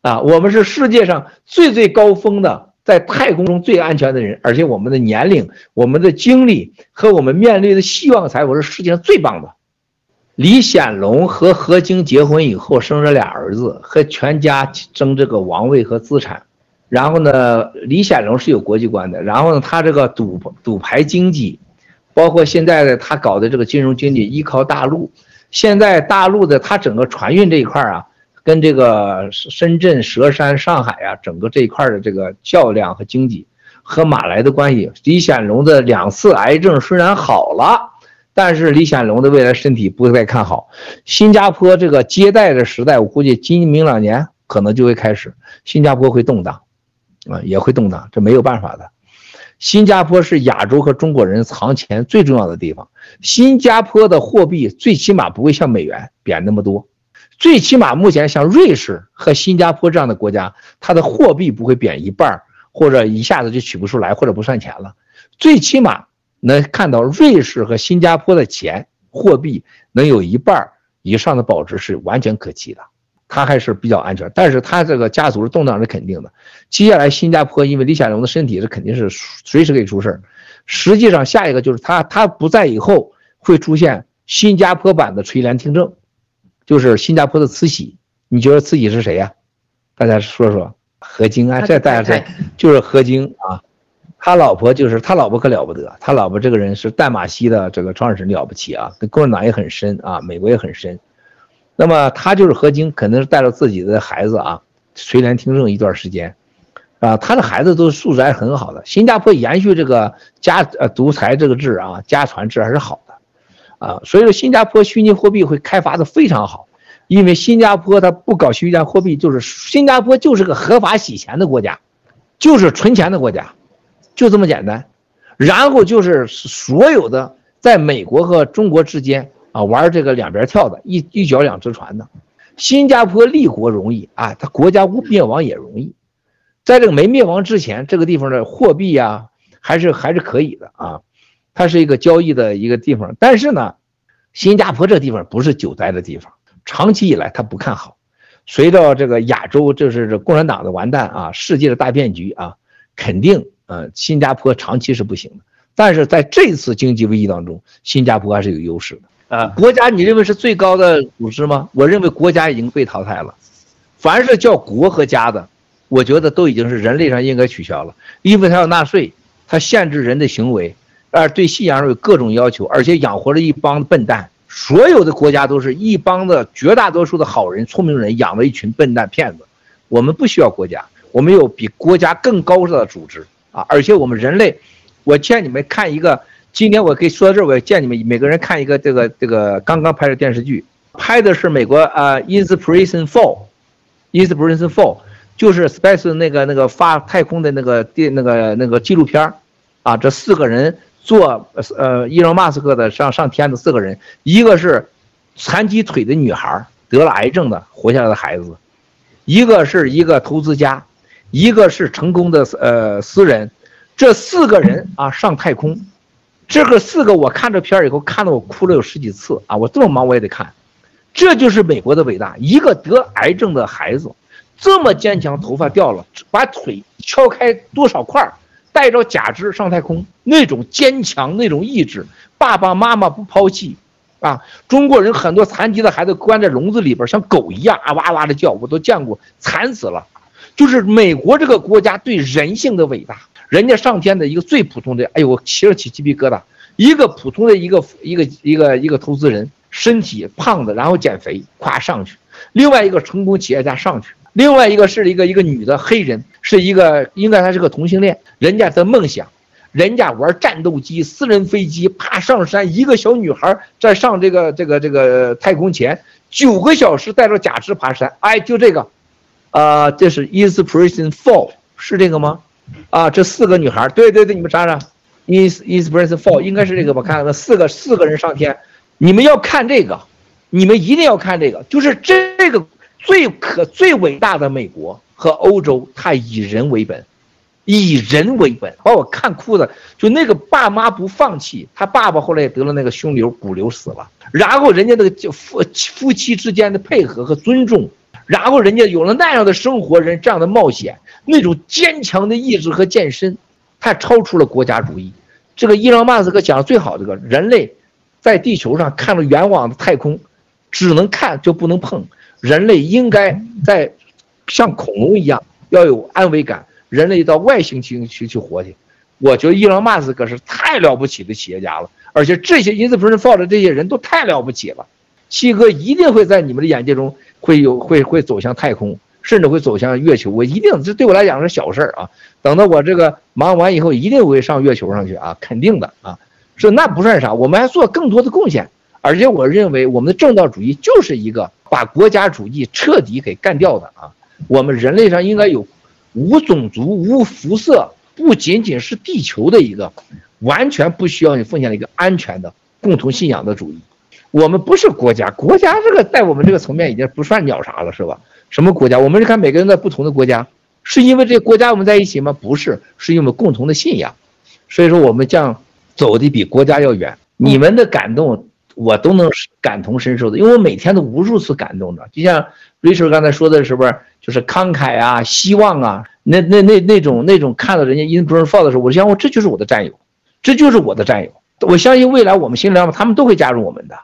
啊，我们是世界上最最高峰的。在太空中最安全的人，而且我们的年龄、我们的经历和我们面对的希望财富是世界上最棒的。李显龙和何晶结婚以后生了俩儿子，和全家争这个王位和资产。然后呢，李显龙是有国际观的。然后呢，他这个赌赌牌经济，包括现在的他搞的这个金融经济，依靠大陆。现在大陆的他整个船运这一块啊。跟这个深圳、佘山、上海啊，整个这一块的这个较量和经济和马来的关系，李显龙的两次癌症虽然好了，但是李显龙的未来身体不会再看好。新加坡这个接待的时代，我估计今明两年可能就会开始，新加坡会动荡，啊，也会动荡，这没有办法的。新加坡是亚洲和中国人藏钱最重要的地方，新加坡的货币最起码不会像美元贬那么多。最起码目前像瑞士和新加坡这样的国家，它的货币不会贬一半，或者一下子就取不出来，或者不算钱了。最起码能看到瑞士和新加坡的钱货币能有一半以上的保值是完全可期的，它还是比较安全。但是他这个家族的动荡是肯定的。接下来新加坡因为李显龙的身体是肯定是随时可以出事儿。实际上下一个就是他他不在以后会出现新加坡版的垂帘听政。就是新加坡的慈禧，你觉得慈禧是谁呀？大家说说，何晶啊，这大家这就是何晶啊，他老婆就是他老婆可了不得，他老婆这个人是淡马锡的这个创始人了不起啊，跟共产党也很深啊，美国也很深。那么他就是何晶，可能是带着自己的孩子啊，垂帘听政一段时间，啊，他的孩子都素质还很好的。新加坡延续这个家呃独裁这个制啊，家传制还是好的。啊，所以说新加坡虚拟货币会开发的非常好，因为新加坡它不搞虚拟货币，就是新加坡就是个合法洗钱的国家，就是存钱的国家，就这么简单。然后就是所有的在美国和中国之间啊，玩这个两边跳的，一一脚两只船的。新加坡立国容易啊，它国家灭亡也容易。在这个没灭亡之前，这个地方的货币呀，还是还是可以的啊，它是一个交易的一个地方。但是呢，新加坡这个地方不是久待的地方，长期以来他不看好。随着这个亚洲就是这共产党的完蛋啊，世界的大变局啊，肯定呃新加坡长期是不行的。但是在这次经济危机当中，新加坡还是有优势的。啊，国家你认为是最高的组织吗？我认为国家已经被淘汰了。凡是叫国和家的，我觉得都已经是人类上应该取消了，因为它要纳税，它限制人的行为，而对信仰有各种要求，而且养活了一帮笨蛋。所有的国家都是一帮的绝大多数的好人、聪明人养了一群笨蛋骗子。我们不需要国家，我们有比国家更高的组织啊！而且我们人类，我劝你们看一个。今天我可以说到这儿，我也建议你们每个人看一个这个这个刚刚拍的电视剧，拍的是美国啊《Inspiration Four》，《Inspiration Four》就是 Space 那个那个发太空的那个电那个那个纪录片，啊，这四个人做呃伊隆马斯克的上上天的四个人，一个是残疾腿的女孩得了癌症的活下来的孩子，一个是一个投资家，一个是成功的呃私人，这四个人啊上太空。这个四个我看这片儿以后，看得我哭了有十几次啊！我这么忙我也得看，这就是美国的伟大。一个得癌症的孩子，这么坚强，头发掉了，把腿敲开多少块，带着假肢上太空，那种坚强，那种意志，爸爸妈妈不抛弃，啊！中国人很多残疾的孩子关在笼子里边，像狗一样啊哇哇的叫，我都见过，惨死了。就是美国这个国家对人性的伟大。人家上天的一个最普通的，哎呦，我起了起鸡皮疙瘩。一个普通的一个一个一个一个投资人，身体胖的，然后减肥，咵上去。另外一个成功企业家上去。另外一个是一个一个女的黑人，是一个应该她是个同性恋。人家的梦想，人家玩战斗机、私人飞机，爬上山。一个小女孩在上这个这个这个太空前九个小时带着假肢爬山。哎，就这个，啊、这是 Inspiration Four，是这个吗？啊，这四个女孩，对对对，你们查查，Inspiration for 应该是这个吧？看看那四个四个人上天，你们要看这个，你们一定要看这个，就是这个最可最伟大的美国和欧洲，它以人为本，以人为本，把我看哭的，就那个爸妈不放弃，他爸爸后来也得了那个胸瘤骨瘤死了，然后人家那个就夫夫妻之间的配合和尊重。然后人家有了那样的生活，人这样的冒险，那种坚强的意志和健身，太超出了国家主义。这个伊隆马斯克讲的最好，这个人类在地球上看着远往的太空，只能看就不能碰。人类应该在像恐龙一样要有安危感，人类到外星去去去活去。我觉得伊隆马斯克是太了不起的企业家了，而且这些 i n s p i r a t i o n f o r 的这些人都太了不起了。七哥一定会在你们的眼界中。会有会会走向太空，甚至会走向月球。我一定这对我来讲是小事儿啊。等到我这个忙完以后，一定会上月球上去啊，肯定的啊。是那不算啥，我们还做更多的贡献。而且我认为，我们的正道主义就是一个把国家主义彻底给干掉的啊。我们人类上应该有无种族、无肤色，不仅仅是地球的一个完全不需要你奉献的一个安全的共同信仰的主义。我们不是国家，国家这个在我们这个层面已经不算鸟啥了，是吧？什么国家？我们是看每个人在不同的国家，是因为这个国家我们在一起吗？不是，是因为我们共同的信仰。所以说我们这样走的比国家要远。你们的感动我都能感同身受的，因为我每天都无数次感动的。就像 Richard 刚才说的是不是？就是慷慨啊，希望啊，那那那那种那种看到人家 Inspiration Four 的时候，我想我这就是我的战友，这就是我的战友。我相信未来我们新联盟他们都会加入我们的。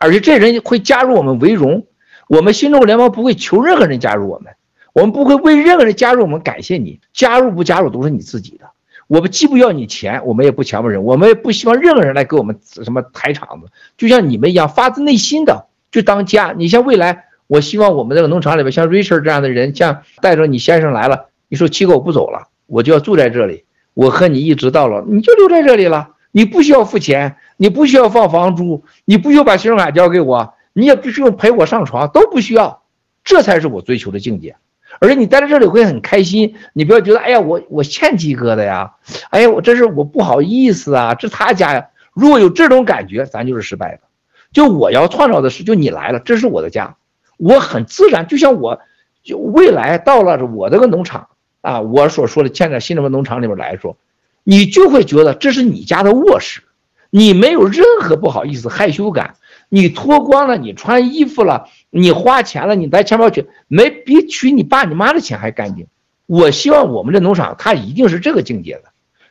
而且这人会加入我们为荣，我们新中国联盟不会求任何人加入我们，我们不会为任何人加入我们感谢你，加入不加入都是你自己的。我们既不要你钱，我们也不强迫人，我们也不希望任何人来给我们什么抬场子，就像你们一样发自内心的就当家。你像未来，我希望我们这个农场里边像 Richard 这样的人，像带着你先生来了，你说七哥我不走了，我就要住在这里，我和你一直到老，你就留在这里了，你不需要付钱。你不需要放房租，你不需要把信用卡交给我，你也不需要陪我上床，都不需要，这才是我追求的境界。而且你待在这里会很开心，你不要觉得哎呀我我欠鸡哥的呀，哎呀我这是我不好意思啊，这他家呀。如果有这种感觉，咱就是失败的。就我要创造的是，就你来了，这是我的家，我很自然，就像我，就未来到了我这个农场啊，我所说的建在新中国农场里边来说，你就会觉得这是你家的卧室，你没有任何不好意思、害羞感，你脱光了，你穿衣服了，你花钱了，你带钱包去，没比取你爸你妈的钱还干净。我希望我们这农场，它一定是这个境界的。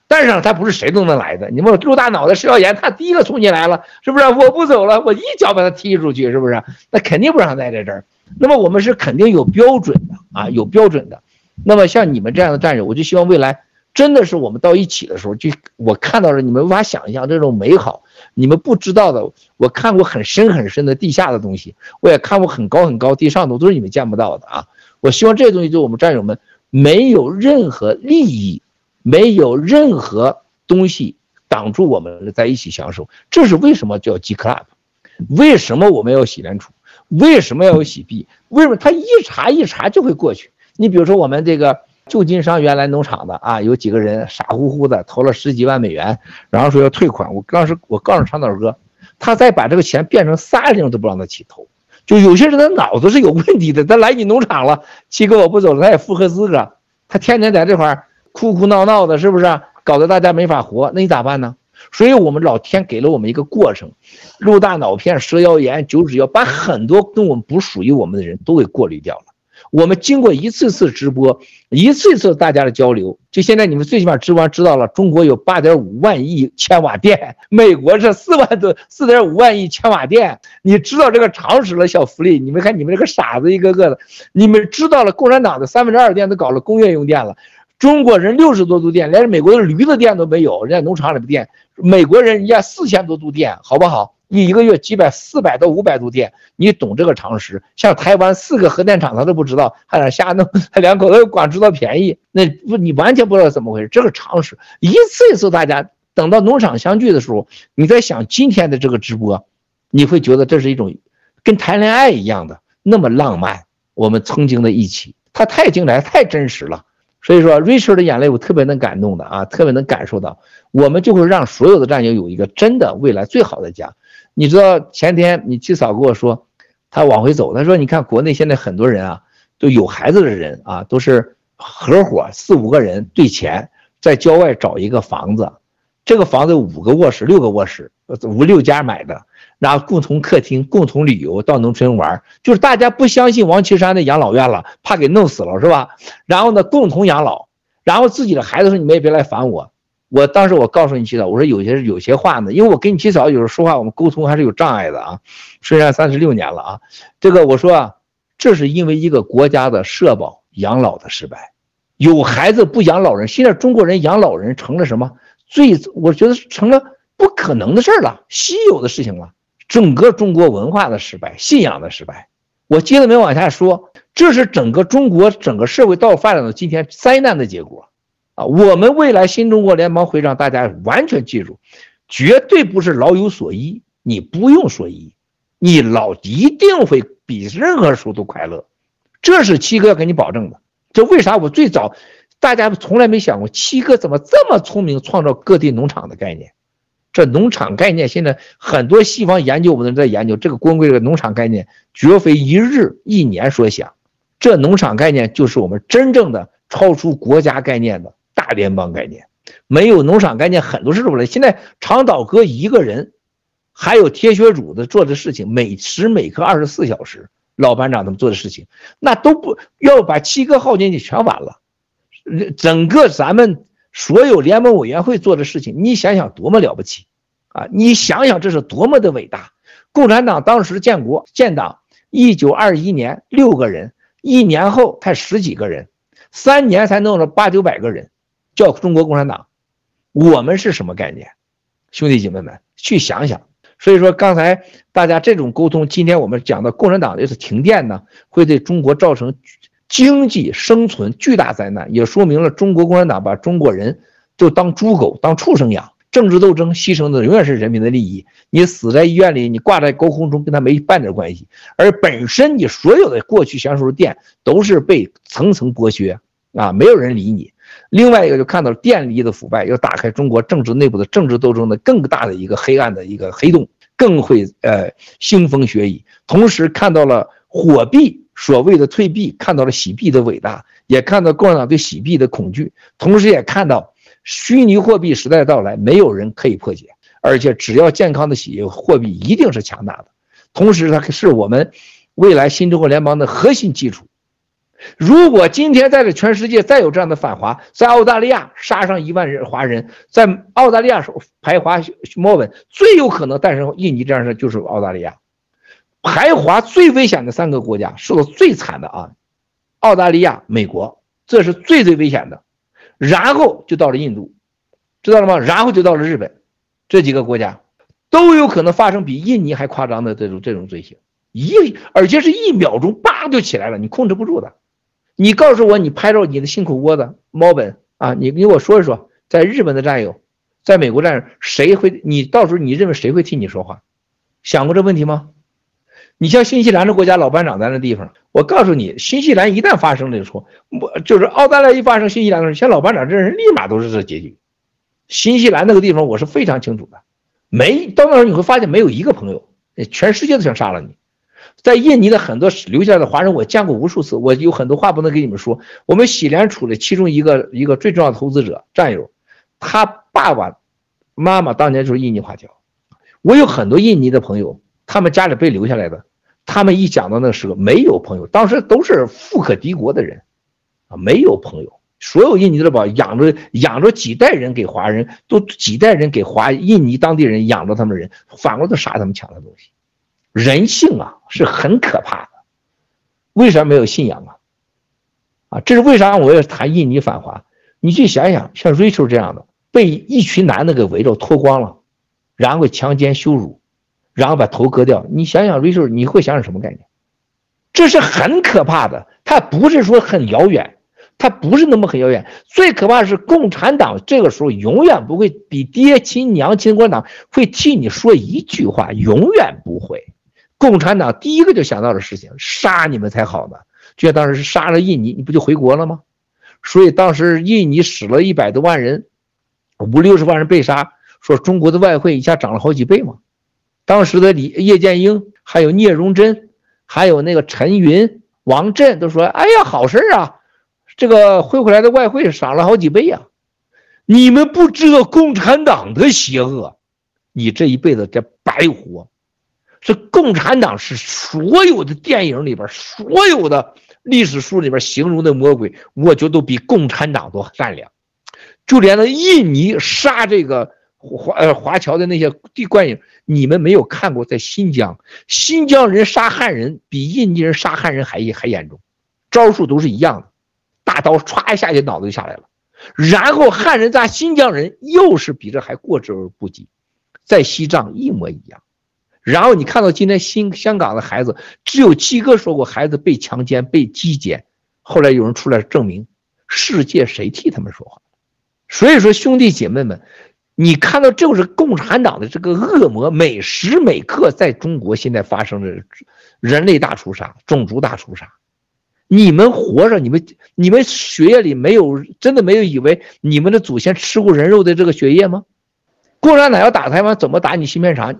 但是它不是谁都能来的。你们陆大脑袋食药盐，他第一个冲进来了，是不是？我不走了，我一脚把他踢出去，是不是？那肯定不让他待在这儿。那么我们是肯定有标准的啊，有标准的。那么像你们这样的战友，我就希望未来真的是我们到一起的时候，就我看到了你们无法想象这种美好，你们不知道的。我看过很深很深的地下的东西，我也看过很高很高地上的，都是你们见不到的啊。我希望这些东西，就我们战友们没有任何利益。没有任何东西挡住我们在一起享受，这是为什么叫 G Club？为什么我们要洗脸储？为什么要有洗币？为什么他一查一查就会过去？你比如说我们这个旧金山原来农场的啊，有几个人傻乎乎的投了十几万美元，然后说要退款。我当时我告诉长岛哥，他再把这个钱变成三零都不让他起投。就有些人的脑子是有问题的，他来你农场了，七哥我不走了，他也符合资格，他天天在这块儿。哭哭闹闹的，是不是搞得大家没法活？那你咋办呢？所以我们老天给了我们一个过程，鹿大脑片、蛇腰盐、九指妖，把很多跟我们不属于我们的人都给过滤掉了。我们经过一次次直播，一次次大家的交流，就现在你们最起码直播知道了，中国有八点五万亿千瓦电，美国是四万多四点五万亿千瓦电，你知道这个常识了，小福利。你们看你们这个傻子一个个的，你们知道了，共产党的三分之二电都搞了工业用电了。中国人六十多度电，连美国的驴子电都没有，人家农场里的电。美国人人家四千多度电，好不好？你一个月几百、四百到五百度电，你懂这个常识？像台湾四个核电厂他都不知道，还在瞎弄，他 两口子光知道便宜，那不你完全不知道怎么回事。这个常识，一次一次大家等到农场相聚的时候，你在想今天的这个直播，你会觉得这是一种跟谈恋爱一样的那么浪漫。我们曾经的一起，它太精彩，太真实了。所以说，Richard 的眼泪我特别能感动的啊，特别能感受到，我们就会让所有的战友有一个真的未来最好的家。你知道前天你七嫂跟我说，她往回走，她说你看国内现在很多人啊，都有孩子的人啊，都是合伙四五个人对钱，在郊外找一个房子，这个房子五个卧室六个卧室，五六家买的。然后共同客厅，共同旅游到农村玩，就是大家不相信王岐山的养老院了，怕给弄死了是吧？然后呢，共同养老，然后自己的孩子说：“你们也别来烦我。”我当时我告诉你七嫂，我说有些有些话呢，因为我跟你七嫂有时候说话，我们沟通还是有障碍的啊。虽然三十六年了啊，这个我说啊，这是因为一个国家的社保养老的失败，有孩子不养老人，现在中国人养老人成了什么？最我觉得成了不可能的事儿了，稀有的事情了。整个中国文化的失败，信仰的失败，我接着没往下说，这是整个中国整个社会到发展到今天灾难的结果，啊，我们未来新中国联邦会让大家完全记住，绝对不是老有所依，你不用所依，你老一定会比任何时候都快乐，这是七哥要给你保证的。这为啥我最早大家从来没想过，七哥怎么这么聪明，创造各地农场的概念？这农场概念，现在很多西方研究我们的人在研究这个光辉这个农场概念，绝非一日一年所想。这农场概念就是我们真正的超出国家概念的大联邦概念。没有农场概念，很多事都不来。现在长岛哥一个人，还有铁血主子做的事情，每时每刻二十四小时，老班长他们做的事情，那都不要把七个耗进去，全完了。整个咱们。所有联盟委员会做的事情，你想想多么了不起，啊！你想想这是多么的伟大。共产党当时建国建党，一九二一年六个人，一年后才十几个人，三年才弄了八九百个人，叫中国共产党。我们是什么概念？兄弟姐妹们，去想想。所以说刚才大家这种沟通，今天我们讲的共产党就是停电呢，会对中国造成。经济生存巨大灾难，也说明了中国共产党把中国人就当猪狗、当畜生养。政治斗争牺牲的永远是人民的利益。你死在医院里，你挂在高空中，跟他没半点关系。而本身你所有的过去享受的电，都是被层层剥削啊，没有人理你。另外一个就看到了电力的腐败，要打开中国政治内部的政治斗争的更大的一个黑暗的一个黑洞。更会呃腥风血雨。同时看到了火币所谓的退币，看到了洗币的伟大，也看到共产党对洗币的恐惧，同时也看到虚拟货币时代到来，没有人可以破解，而且只要健康的洗货币一定是强大的。同时，它是我们未来新中国联邦的核心基础。如果今天在这全世界再有这样的反华，在澳大利亚杀上一万人华人，在澳大利亚排华墨文，最有可能诞生印尼这样的就是澳大利亚。排华最危险的三个国家，受到最惨的啊，澳大利亚、美国，这是最最危险的。然后就到了印度，知道了吗？然后就到了日本，这几个国家都有可能发生比印尼还夸张的这种这种罪行，一而且是一秒钟，叭就起来了，你控制不住的。你告诉我，你拍着你的辛苦窝子，猫本啊，你给我说一说，在日本的战友，在美国战友，谁会？你到时候你认为谁会替你说话？想过这问题吗？你像新西兰的国家，老班长在那地方，我告诉你，新西兰一旦发生这个错，我就是澳大利亚一发生新西兰的事，像老班长这人立马都是这结局。新西兰那个地方我是非常清楚的，没到那时候你会发现没有一个朋友，全世界都想杀了你。在印尼的很多留下来的华人，我见过无数次。我有很多话不能跟你们说。我们喜联储的其中一个一个最重要的投资者战友，他爸爸妈妈当年就是印尼华侨。我有很多印尼的朋友，他们家里被留下来的，他们一讲到那时候没有朋友，当时都是富可敌国的人啊，没有朋友。所有印尼的宝养着养着几代人给华人，都几代人给华印尼当地人养着他们人，反过来杀他们抢的东西。人性啊是很可怕的，为啥没有信仰啊？啊，这是为啥我要谈印尼反华？你去想想，像 Rachel 这样的，被一群男的给围着脱光了，然后强奸羞辱，然后把头割掉，你想想 Rachel，你会想想什么概念？这是很可怕的，它不是说很遥远，它不是那么很遥远。最可怕的是共产党这个时候永远不会比爹亲娘亲共产党会替你说一句话，永远不会。共产党第一个就想到的事情，杀你们才好呢。就像当时是杀了印尼，你不就回国了吗？所以当时印尼死了一百多万人，五六十万人被杀，说中国的外汇一下涨了好几倍嘛。当时的李叶剑英，还有聂荣臻，还有那个陈云、王震都说：“哎呀，好事啊，这个汇回来的外汇涨了好几倍呀。”你们不知道共产党的邪恶，你这一辈子这白活。这共产党是所有的电影里边、所有的历史书里边形容的魔鬼，我觉得都比共产党都善良。就连那印尼杀这个华呃华侨的那些地观影，你们没有看过？在新疆，新疆人杀汉人比印尼人杀汉人还还严重，招数都是一样的，大刀歘一下就脑子就下来了。然后汉人在新疆人又是比这还过之而不及，在西藏一模一样。然后你看到今天新香港的孩子，只有七个说过孩子被强奸、被鸡奸，后来有人出来证明，世界谁替他们说话？所以说兄弟姐妹们，你看到就是共产党的这个恶魔，每时每刻在中国现在发生的人类大屠杀、种族大屠杀。你们活着，你们你们血液里没有真的没有以为你们的祖先吃过人肉的这个血液吗？共产党要打台湾，怎么打你芯片厂？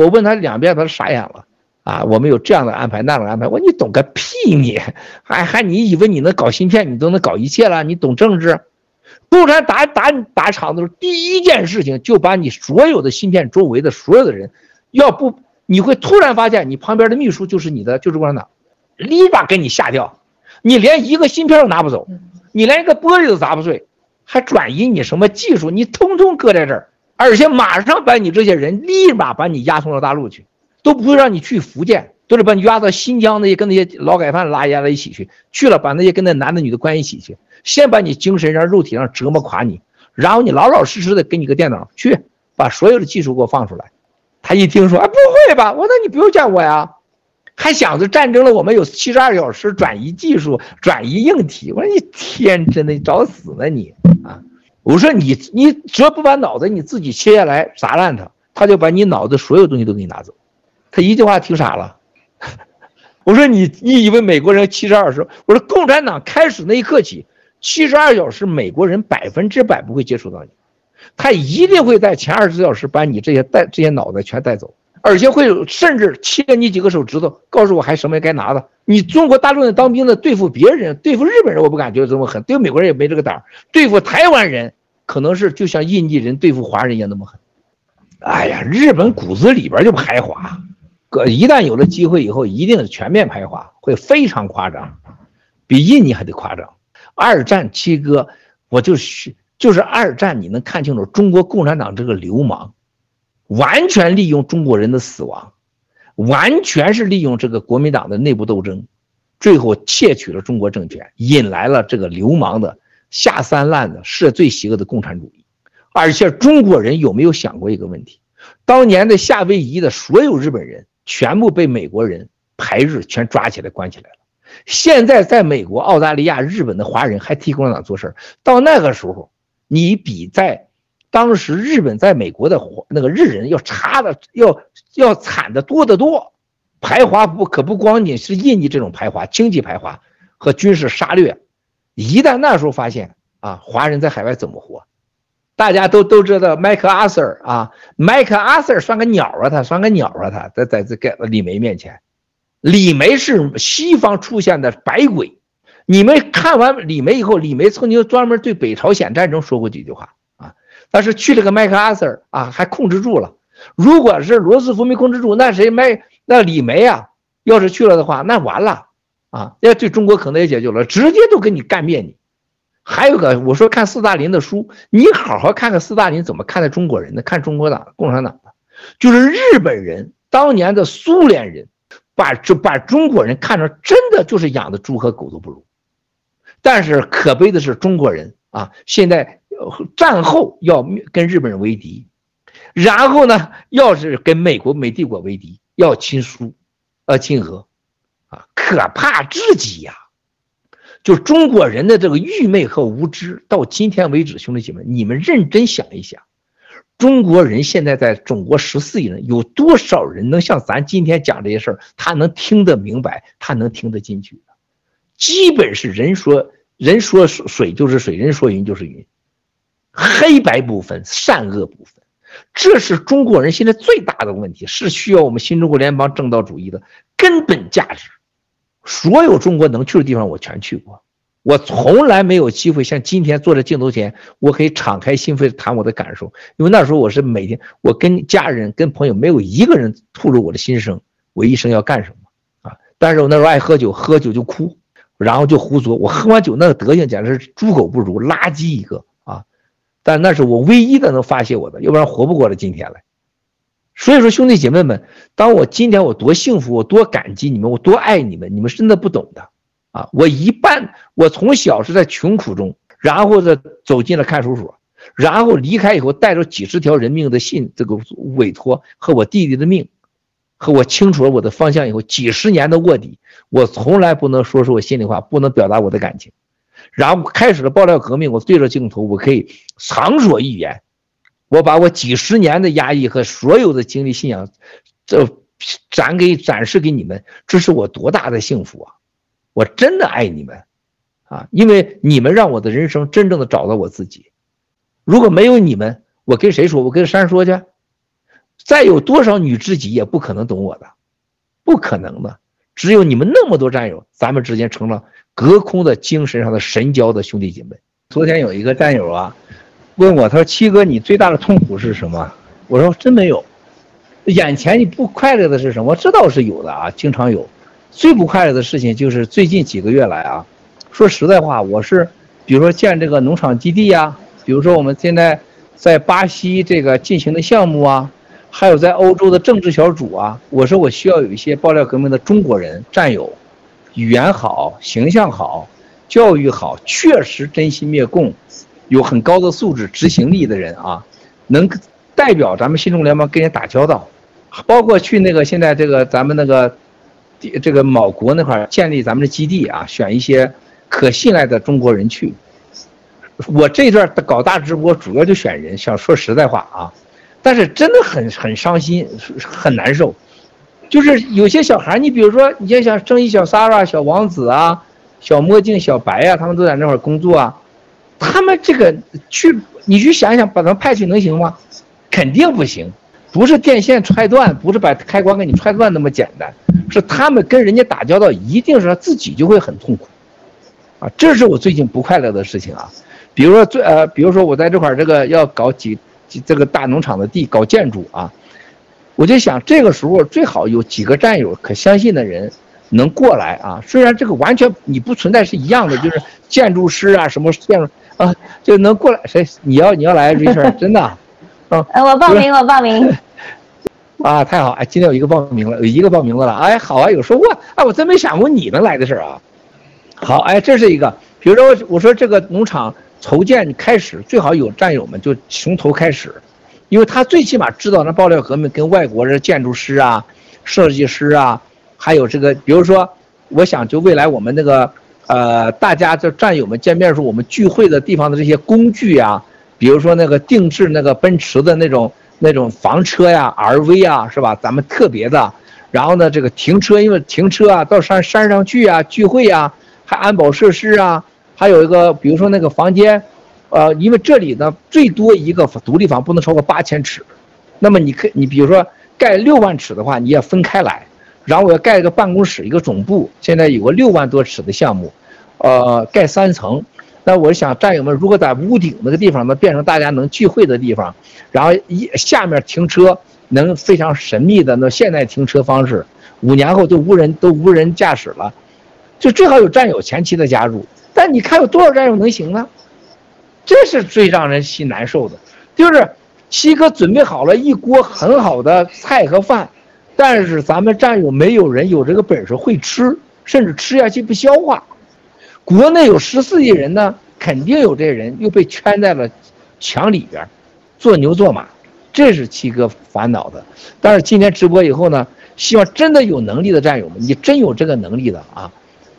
我问他两遍，他傻眼了，啊，我们有这样的安排，那样的安排。我说你懂个屁你，还还你以为你能搞芯片，你都能搞一切了？你懂政治？共产党打打打场的时候，第一件事情就把你所有的芯片周围的所有的人，要不你会突然发现你旁边的秘书就是你的，就是共产党，立马给你吓掉，你连一个芯片都拿不走，你连一个玻璃都砸不碎，还转移你什么技术？你通通搁在这儿。而且马上把你这些人立马把你押送到大陆去，都不会让你去福建，都是把你押到新疆那些跟那些劳改犯拉押在一起去，去了把那些跟那男的女的关一起去，先把你精神上、肉体上折磨垮你，然后你老老实实的给你个电脑去把所有的技术给我放出来。他一听说，啊，不会吧？我说那你不用见我呀，还想着战争了，我们有七十二小时转移技术、转移硬体。我说你天真的，你找死呢你啊！我说你，你只要不把脑子你自己切下来砸烂它，他就把你脑子所有东西都给你拿走。他一句话听傻了。我说你，你以为美国人七十二小时？我说共产党开始那一刻起，七十二小时美国人百分之百不会接触到你，他一定会在前二十四小时把你这些带这些脑子全带走。而且会甚至切你几个手指头，告诉我还什么该拿的。你中国大陆人当兵的对付别人，对付日本人，我不敢觉得这么狠，对付美国人也没这个胆儿，对付台湾人可能是就像印地人对付华人一样那么狠。哎呀，日本骨子里边就排华，哥一旦有了机会以后，一定是全面排华，会非常夸张，比印尼还得夸张。二战七哥，我就是就是二战，你能看清楚中国共产党这个流氓。完全利用中国人的死亡，完全是利用这个国民党的内部斗争，最后窃取了中国政权，引来了这个流氓的下三滥的是最邪恶的共产主义。而且中国人有没有想过一个问题？当年的夏威夷的所有日本人全部被美国人排日，全抓起来关起来了。现在在美国、澳大利亚、日本的华人还替共产党做事，到那个时候，你比在。当时日本在美国的那个日人要差的要要惨的多得多，排华不可不光仅是印尼这种排华，经济排华和军事杀掠，一旦那时候发现啊，华人在海外怎么活？大家都都知道麦克阿瑟啊，麦克阿瑟算个鸟啊，他算个鸟啊，他在在这个李梅面前，李梅是西方出现的白鬼。你们看完李梅以后，李梅曾经专门对北朝鲜战争说过几句话啊。但是去了个麦克阿瑟啊，还控制住了。如果是罗斯福没控制住，那谁麦那李梅啊，要是去了的话，那完了啊！那对中国可能也解决了，直接都给你干灭你。还有个，我说看斯大林的书，你好好看看斯大林怎么看待中国人的，看中国党、共产党的，就是日本人当年的苏联人，把这把中国人看成真的就是养的猪和狗都不如。但是可悲的是中国人啊，现在。战后要跟日本人为敌，然后呢，要是跟美国美帝国为敌，要亲苏，呃，亲俄，啊，可怕至极呀！就中国人的这个愚昧和无知，到今天为止，兄弟姐妹，你们认真想一想，中国人现在在中国十四亿人，有多少人能像咱今天讲这些事儿，他能听得明白，他能听得进去？基本是人说人说水就是水，人说云就是云。黑白不分，善恶不分，这是中国人现在最大的问题，是需要我们新中国联邦正道主义的根本价值。所有中国能去的地方，我全去过。我从来没有机会像今天坐在镜头前，我可以敞开心扉谈我的感受，因为那时候我是每天，我跟家人、跟朋友没有一个人吐露我的心声，我一生要干什么啊？但是我那时候爱喝酒，喝酒就哭，然后就胡说。我喝完酒那个德行，简直是猪狗不如，垃圾一个啊。但那是我唯一的能发泄我的，要不然活不过了今天来。所以说，兄弟姐妹们，当我今天我多幸福，我多感激你们，我多爱你们，你们真的不懂的啊！我一般我从小是在穷苦中，然后呢走进了看守所，然后离开以后带着几十条人命的信，这个委托和我弟弟的命，和我清楚了我的方向以后，几十年的卧底，我从来不能说出我心里话，不能表达我的感情。然后开始了爆料革命，我对着镜头，我可以畅所欲言，我把我几十年的压抑和所有的经历、信仰，这展给展示给你们，这是我多大的幸福啊！我真的爱你们，啊，因为你们让我的人生真正的找到我自己。如果没有你们，我跟谁说？我跟珊说去。再有多少女知己也不可能懂我的，不可能的。只有你们那么多战友，咱们之间成了。隔空的精神上的神交的兄弟姐妹。昨天有一个战友啊，问我，他说：“七哥，你最大的痛苦是什么？”我说：“真没有。眼前你不快乐的是什么？我知道是有的啊，经常有。最不快乐的事情就是最近几个月来啊，说实在话，我是比如说建这个农场基地呀，比如说我们现在在巴西这个进行的项目啊，还有在欧洲的政治小组啊，我说我需要有一些爆料革命的中国人战友。”语言好，形象好，教育好，确实真心灭共，有很高的素质、执行力的人啊，能代表咱们新中联盟跟人打交道，包括去那个现在这个咱们那个，这个某国那块儿建立咱们的基地啊，选一些可信赖的中国人去。我这段搞大直播主要就选人，想说实在话啊，但是真的很很伤心，很难受。就是有些小孩，你比如说，你像像正义小 Sara、小王子啊、小墨镜、小白啊，他们都在那块工作啊。他们这个去，你去想想，把他派去能行吗？肯定不行。不是电线踹断，不是把开关给你踹断那么简单，是他们跟人家打交道，一定是他自己就会很痛苦，啊，这是我最近不快乐的事情啊。比如说最呃，比如说我在这块儿这个要搞几几这个大农场的地搞建筑啊，我就想这个时候最好有几个战友可相信的人能过来啊。虽然这个完全你不存在是一样的，就是建筑师啊什么建筑啊就能过来。谁你要你要来，Richard 真的。嗯，我报名，我报名。啊，太好！哎，今天有一个报名了，有一个报名的了。哎，好啊，有收获。哎，我真没想过你能来的事儿啊。好，哎，这是一个。比如说，我说这个农场筹建开始，最好有战友们就从头开始，因为他最起码知道那爆料革命跟外国的建筑师啊、设计师啊，还有这个，比如说，我想就未来我们那个，呃，大家这战友们见面的时候，我们聚会的地方的这些工具啊。比如说那个定制那个奔驰的那种那种房车呀，RV 啊，是吧？咱们特别的。然后呢，这个停车，因为停车啊，到山山上去啊，聚会啊，还安保设施啊，还有一个，比如说那个房间，呃，因为这里呢，最多一个独立房不能超过八千尺，那么你可你比如说盖六万尺的话，你也分开来。然后我要盖一个办公室，一个总部，现在有个六万多尺的项目，呃，盖三层。那我想战友们如果在屋顶那个地方呢，变成大家能聚会的地方，然后一下面停车能非常神秘的那现代停车方式，五年后都无人都无人驾驶了，就最好有战友前期的加入。但你看有多少战友能行呢？这是最让人心难受的，就是七哥准备好了一锅很好的菜和饭，但是咱们战友没有人有这个本事会吃，甚至吃下去不消化。国内有十四亿人呢，肯定有这人又被圈在了墙里边，做牛做马，这是七哥烦恼的。但是今天直播以后呢，希望真的有能力的战友们，你真有这个能力的啊，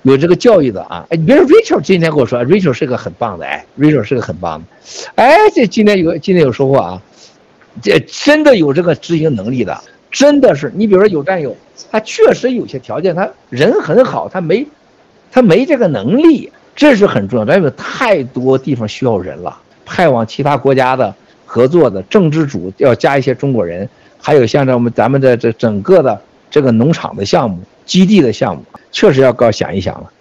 有这个教育的啊，哎，你别说 Rachel 今天跟我说，Rachel 是个很棒的，哎，Rachel 是个很棒的，哎，这今天有今天有收获啊，这真的有这个执行能力的，真的是。你比如说有战友，他确实有些条件，他人很好，他没。他没这个能力，这是很重要的。因为太多地方需要人了，派往其他国家的合作的政治组要加一些中国人，还有像这我们咱们的这整个的这个农场的项目、基地的项目，确实要搞想一想了。